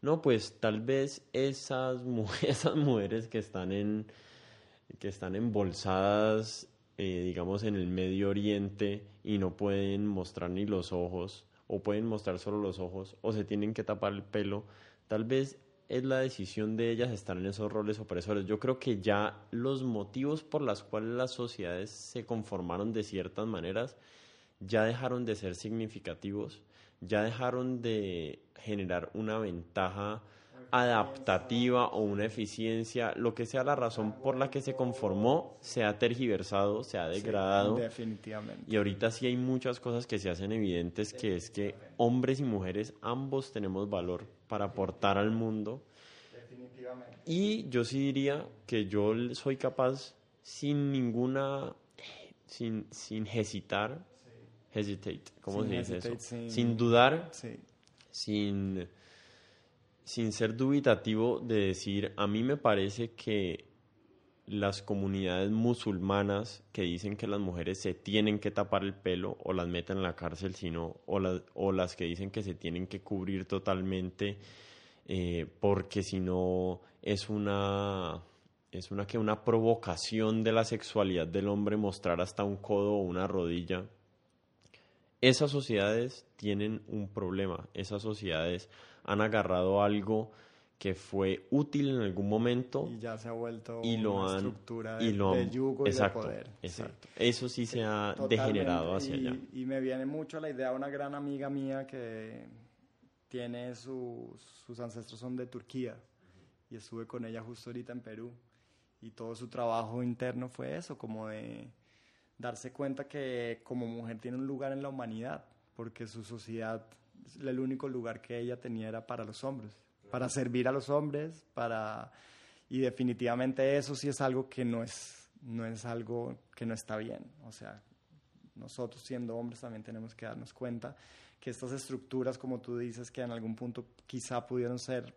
no, pues tal vez esas, esas mujeres que están, en, que están embolsadas, eh, digamos, en el Medio Oriente y no pueden mostrar ni los ojos, o pueden mostrar solo los ojos, o se tienen que tapar el pelo, tal vez es la decisión de ellas estar en esos roles opresores. Yo creo que ya los motivos por los cuales las sociedades se conformaron de ciertas maneras ya dejaron de ser significativos, ya dejaron de generar una ventaja adaptativa o una eficiencia, lo que sea la razón por la que se conformó, se ha tergiversado, se ha degradado. definitivamente. Y ahorita sí hay muchas cosas que se hacen evidentes, que es que hombres y mujeres ambos tenemos valor para aportar al mundo. Definitivamente. Y yo sí diría que yo soy capaz sin ninguna, sin, sin hesitar, hesitate, ¿cómo se dice eso? Sin, dudar, sin, sin ser dubitativo de decir, a mí me parece que las comunidades musulmanas que dicen que las mujeres se tienen que tapar el pelo o las meten en la cárcel, sino, o, las, o las que dicen que se tienen que cubrir totalmente eh, porque si no es una es una que una provocación de la sexualidad del hombre mostrar hasta un codo o una rodilla. Esas sociedades tienen un problema. Esas sociedades han agarrado algo que fue útil en algún momento y ya se ha vuelto y lo una han, estructura de, y lo yugo y de poder. Exacto. Eso sí se ha degenerado hacia allá. Y me viene mucho la idea de una gran amiga mía que tiene sus, sus ancestros son de Turquía y estuve con ella justo ahorita en Perú y todo su trabajo interno fue eso, como de darse cuenta que como mujer tiene un lugar en la humanidad, porque su sociedad, el único lugar que ella tenía era para los hombres para servir a los hombres, para y definitivamente eso sí es algo que no es no es algo que no está bien, o sea, nosotros siendo hombres también tenemos que darnos cuenta que estas estructuras, como tú dices, que en algún punto quizá pudieron ser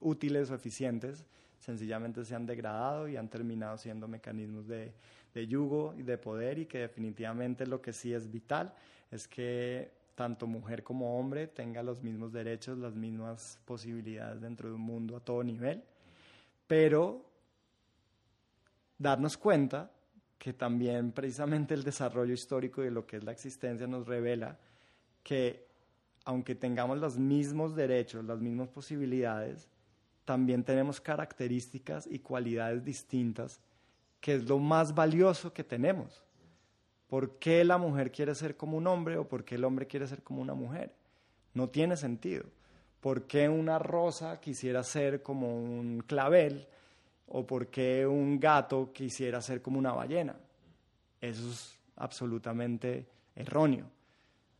útiles o eficientes, sencillamente se han degradado y han terminado siendo mecanismos de, de yugo y de poder y que definitivamente lo que sí es vital es que tanto mujer como hombre tenga los mismos derechos, las mismas posibilidades dentro de un mundo a todo nivel, pero darnos cuenta que también precisamente el desarrollo histórico de lo que es la existencia nos revela que aunque tengamos los mismos derechos, las mismas posibilidades, también tenemos características y cualidades distintas, que es lo más valioso que tenemos. ¿Por qué la mujer quiere ser como un hombre o por qué el hombre quiere ser como una mujer? No tiene sentido. ¿Por qué una rosa quisiera ser como un clavel o por qué un gato quisiera ser como una ballena? Eso es absolutamente erróneo.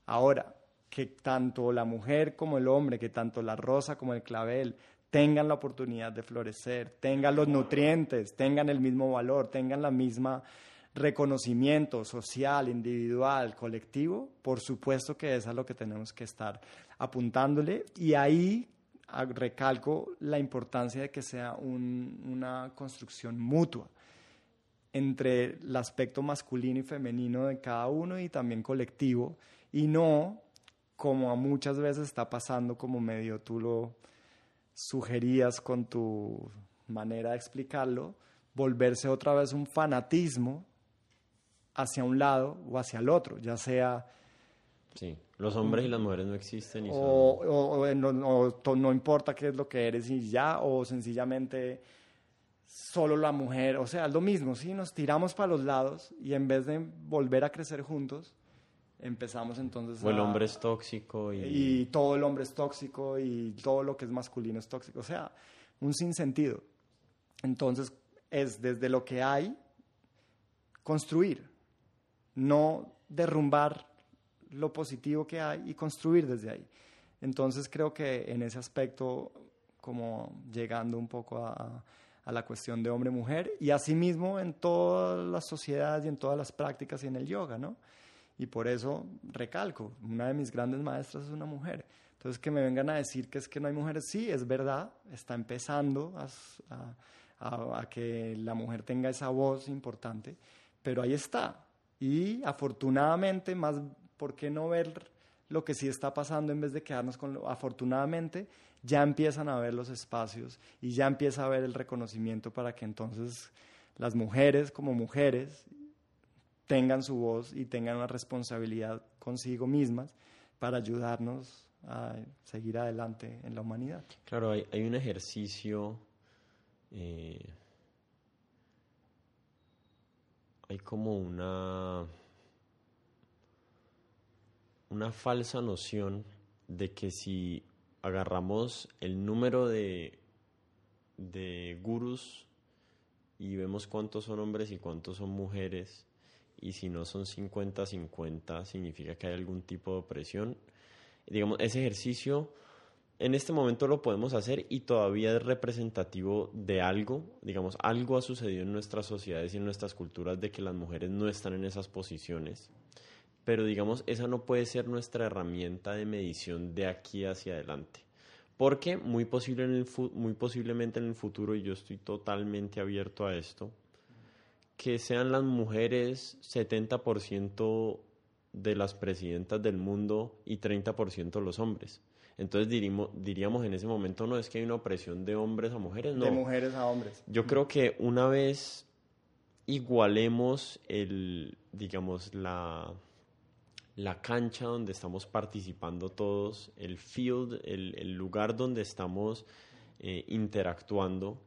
Ahora, que tanto la mujer como el hombre, que tanto la rosa como el clavel tengan la oportunidad de florecer, tengan los nutrientes, tengan el mismo valor, tengan la misma reconocimiento social, individual, colectivo, por supuesto que es a lo que tenemos que estar apuntándole. Y ahí recalco la importancia de que sea una construcción mutua entre el aspecto masculino y femenino de cada uno y también colectivo y no como muchas veces está pasando como medio tú lo sugerías con tu manera de explicarlo, volverse otra vez un fanatismo hacia un lado o hacia el otro, ya sea... Sí, los hombres y las mujeres no existen. o, no, importa qué es lo que eres y ya, o sencillamente solo la mujer, o sea, es lo mismo, ¿sí? Nos tiramos para los lados y en vez de volver a crecer juntos, empezamos entonces o el hombre es tóxico y... y todo el hombre es tóxico y todo lo que es masculino es tóxico, o sea, un sinsentido. Entonces es desde lo que hay construir, no derrumbar lo positivo que hay y construir desde ahí. Entonces creo que en ese aspecto, como llegando un poco a, la cuestión de hombre-mujer y asimismo en todas las sociedades y en todas las prácticas y en el yoga, ¿no? Y por eso recalco, una de mis grandes maestras es una mujer. Entonces que me vengan a decir que es que no hay mujeres, sí, es verdad, está empezando a, que la mujer tenga esa voz importante, pero ahí está. Y afortunadamente, más, ¿por qué no ver lo que sí está pasando en vez de quedarnos con lo... Afortunadamente, ya empiezan a ver los espacios y ya empieza a ver el reconocimiento para que entonces las mujeres como mujeres tengan su voz y tengan una responsabilidad consigo mismas para ayudarnos a seguir adelante en la humanidad. Claro, hay, un ejercicio, eh, hay como una, una falsa noción de que si agarramos el número de, de gurús y vemos cuántos son hombres y cuántos son mujeres, y si no son 50-50 significa que hay algún tipo de opresión. Digamos, ese ejercicio en este momento lo podemos hacer y todavía es representativo de algo, digamos, algo ha sucedido en nuestras sociedades y en nuestras culturas de que las mujeres no están en esas posiciones. Pero digamos, esa no puede ser nuestra herramienta de medición de aquí hacia adelante. Porque muy, posible en el muy posiblemente en el futuro, y yo estoy totalmente abierto a esto, que sean las mujeres 70% de las presidentas del mundo y 30% los hombres. Entonces diríamos, diríamos en ese momento, no es que hay una opresión de hombres a mujeres, no. De mujeres a hombres. Yo creo que una vez igualemos el, digamos, la, la cancha donde estamos participando todos, el field, el, lugar donde estamos eh, interactuando,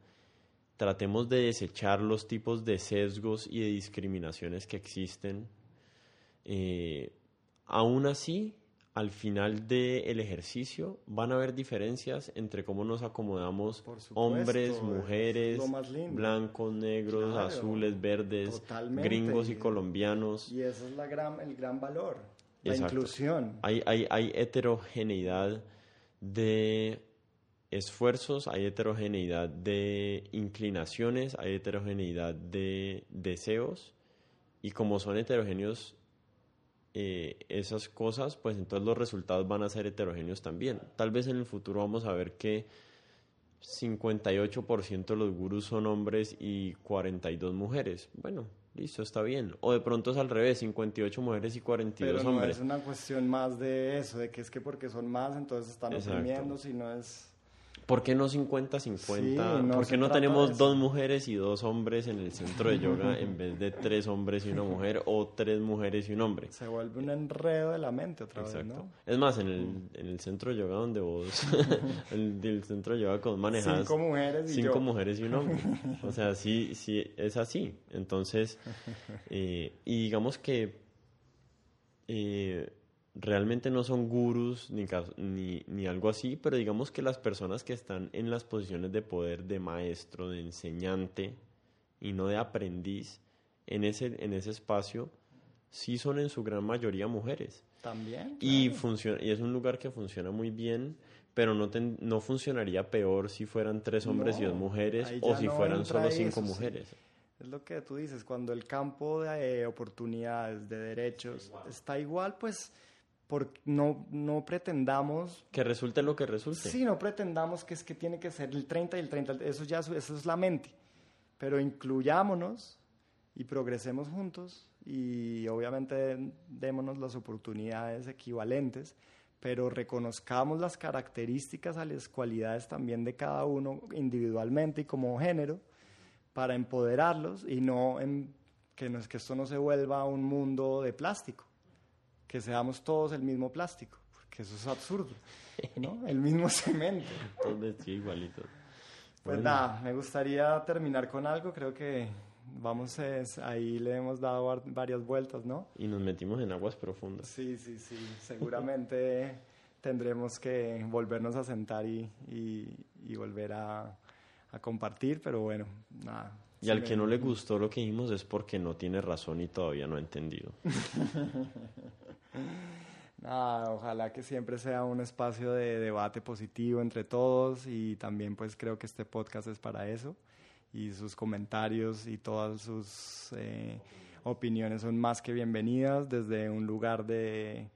tratemos de desechar los tipos de sesgos y de discriminaciones que existen. Eh, aún así, al final del ejercicio van a haber diferencias entre cómo nos acomodamos hombres, mujeres, blancos, negros, azules, verdes, gringos y colombianos. Y ese es la gran, el gran valor, la inclusión. Hay, hay, hay heterogeneidad de esfuerzos, hay heterogeneidad de inclinaciones, hay heterogeneidad de deseos y como son heterogéneos eh, esas cosas, pues entonces los resultados van a ser heterogéneos también. Tal vez en el futuro vamos a ver que 58% de los gurús son hombres y 42 mujeres. Bueno, listo, está bien. O de pronto es al revés, 58 mujeres y 42 Pero no hombres. es una cuestión más de eso, de que es que porque son más, entonces están Exacto. oprimiendo, si no es... ¿Por qué no 50-50? Sí, no ¿Por qué no tenemos dos mujeres y dos hombres en el centro de yoga en vez de tres hombres y una mujer o tres mujeres y un hombre? Se vuelve un enredo de la mente otra Exacto. vez, ¿no? Es más, en el, en el centro de yoga donde vos, el, centro de yoga con manejas Cinco mujeres y cinco yo. mujeres y un hombre. O sea, sí, sí, es así. Entonces, eh, y digamos que eh, realmente no son gurús ni, ni, ni algo así, pero digamos que las personas que están en las posiciones de poder de maestro, de enseñante y no de aprendiz, en ese, en ese espacio, sí son en su gran mayoría mujeres. También. Y, funciona, y es un lugar que funciona muy bien, pero no, ten- no funcionaría peor si fueran tres hombres y dos mujeres o si no fueran solo cinco eso, sí. mujeres. Es lo que tú dices, cuando el campo de eh, oportunidades, de derechos está igual, pues por, no, no pretendamos, Que resulte lo que resulte. sí, no pretendamos que es que tiene que ser el 30 y el 30, eso ya es- eso es la mente, pero incluyámonos y progresemos juntos y obviamente démonos las oportunidades equivalentes, pero reconozcamos las características, a las cualidades también de cada uno individualmente y como género para empoderarlos y no en- que, no que esto no se vuelva un mundo de plástico, que seamos todos el mismo plástico, porque eso es absurdo, ¿no? El mismo cemento. Todos vestidos igualitos. Pues Bueno. nada, me gustaría terminar con algo, creo que vamos, es- ahí le hemos dado var- varias vueltas, ¿no? Y nos metimos en aguas profundas. Sí, sí, sí, seguramente tendremos que volvernos a sentar y, y- y volver a, a compartir, pero bueno, nada. Y sí al me- que no le gustó lo que dijimos es porque no tiene razón y todavía no ha entendido. Nada, ojalá que siempre sea un espacio de debate positivo entre todos y también pues creo que este podcast es para eso y sus comentarios y todas sus eh, opiniones son más que bienvenidas desde un lugar de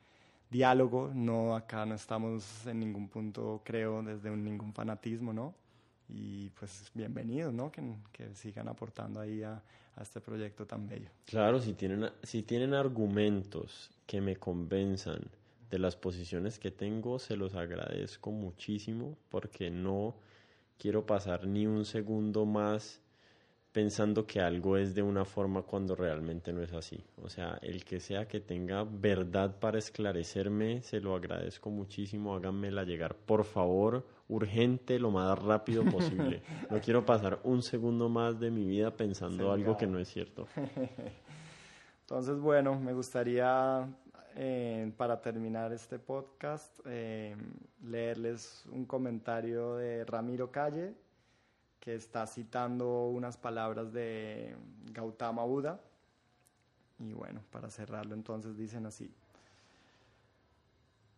diálogo, no acá no estamos en ningún punto creo desde un, ningún fanatismo, ¿no? Y pues bienvenidos, ¿no? Que, que sigan aportando ahí a, este proyecto tan bello. Claro, si tienen, si tienen argumentos que me convenzan de las posiciones que tengo, se los agradezco muchísimo porque no quiero pasar ni un segundo más pensando que algo es de una forma cuando realmente no es así. O sea, el que sea que tenga verdad para esclarecerme, se lo agradezco muchísimo. Háganmela llegar, por favor, urgente, lo más rápido posible. No quiero pasar un segundo más de mi vida pensando algo que no es cierto. Entonces, bueno, me gustaría, eh, para terminar este podcast, eh, leerles un comentario de Ramiro Calle, que está citando unas palabras de Gautama Buda. Y bueno, para cerrarlo entonces dicen así.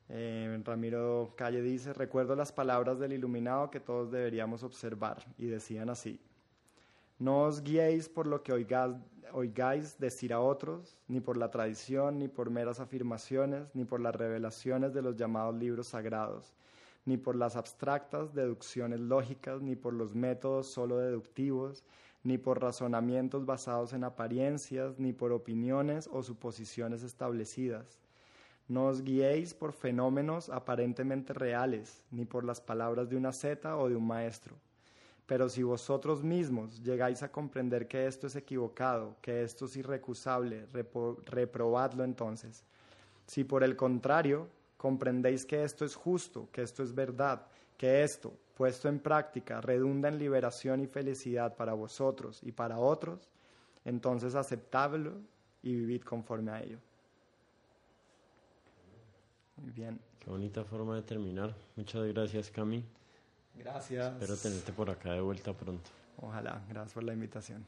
Eh, Ramiro Calle dice, recuerdo las palabras del iluminado que todos deberíamos observar y decían así. No os guiéis por lo que oigáis, oigáis decir a otros, ni por la tradición, ni por meras afirmaciones, ni por las revelaciones de los llamados libros sagrados, ni por las abstractas deducciones lógicas, ni por los métodos solo deductivos, ni por razonamientos basados en apariencias, ni por opiniones o suposiciones establecidas. No os guiéis por fenómenos aparentemente reales, ni por las palabras de una seta o de un maestro. Pero si vosotros mismos llegáis a comprender que esto es equivocado, que esto es irrecusable, repro- reprobadlo entonces. Si por el contrario comprendéis que esto es justo, que esto es verdad, que esto, puesto en práctica, redunda en liberación y felicidad para vosotros y para otros, entonces aceptadlo y vivid conforme a ello. Muy bien. Qué bonita forma de terminar. Muchas gracias, Cami. Gracias. Espero tenerte por acá de vuelta pronto. Ojalá. Gracias por la invitación.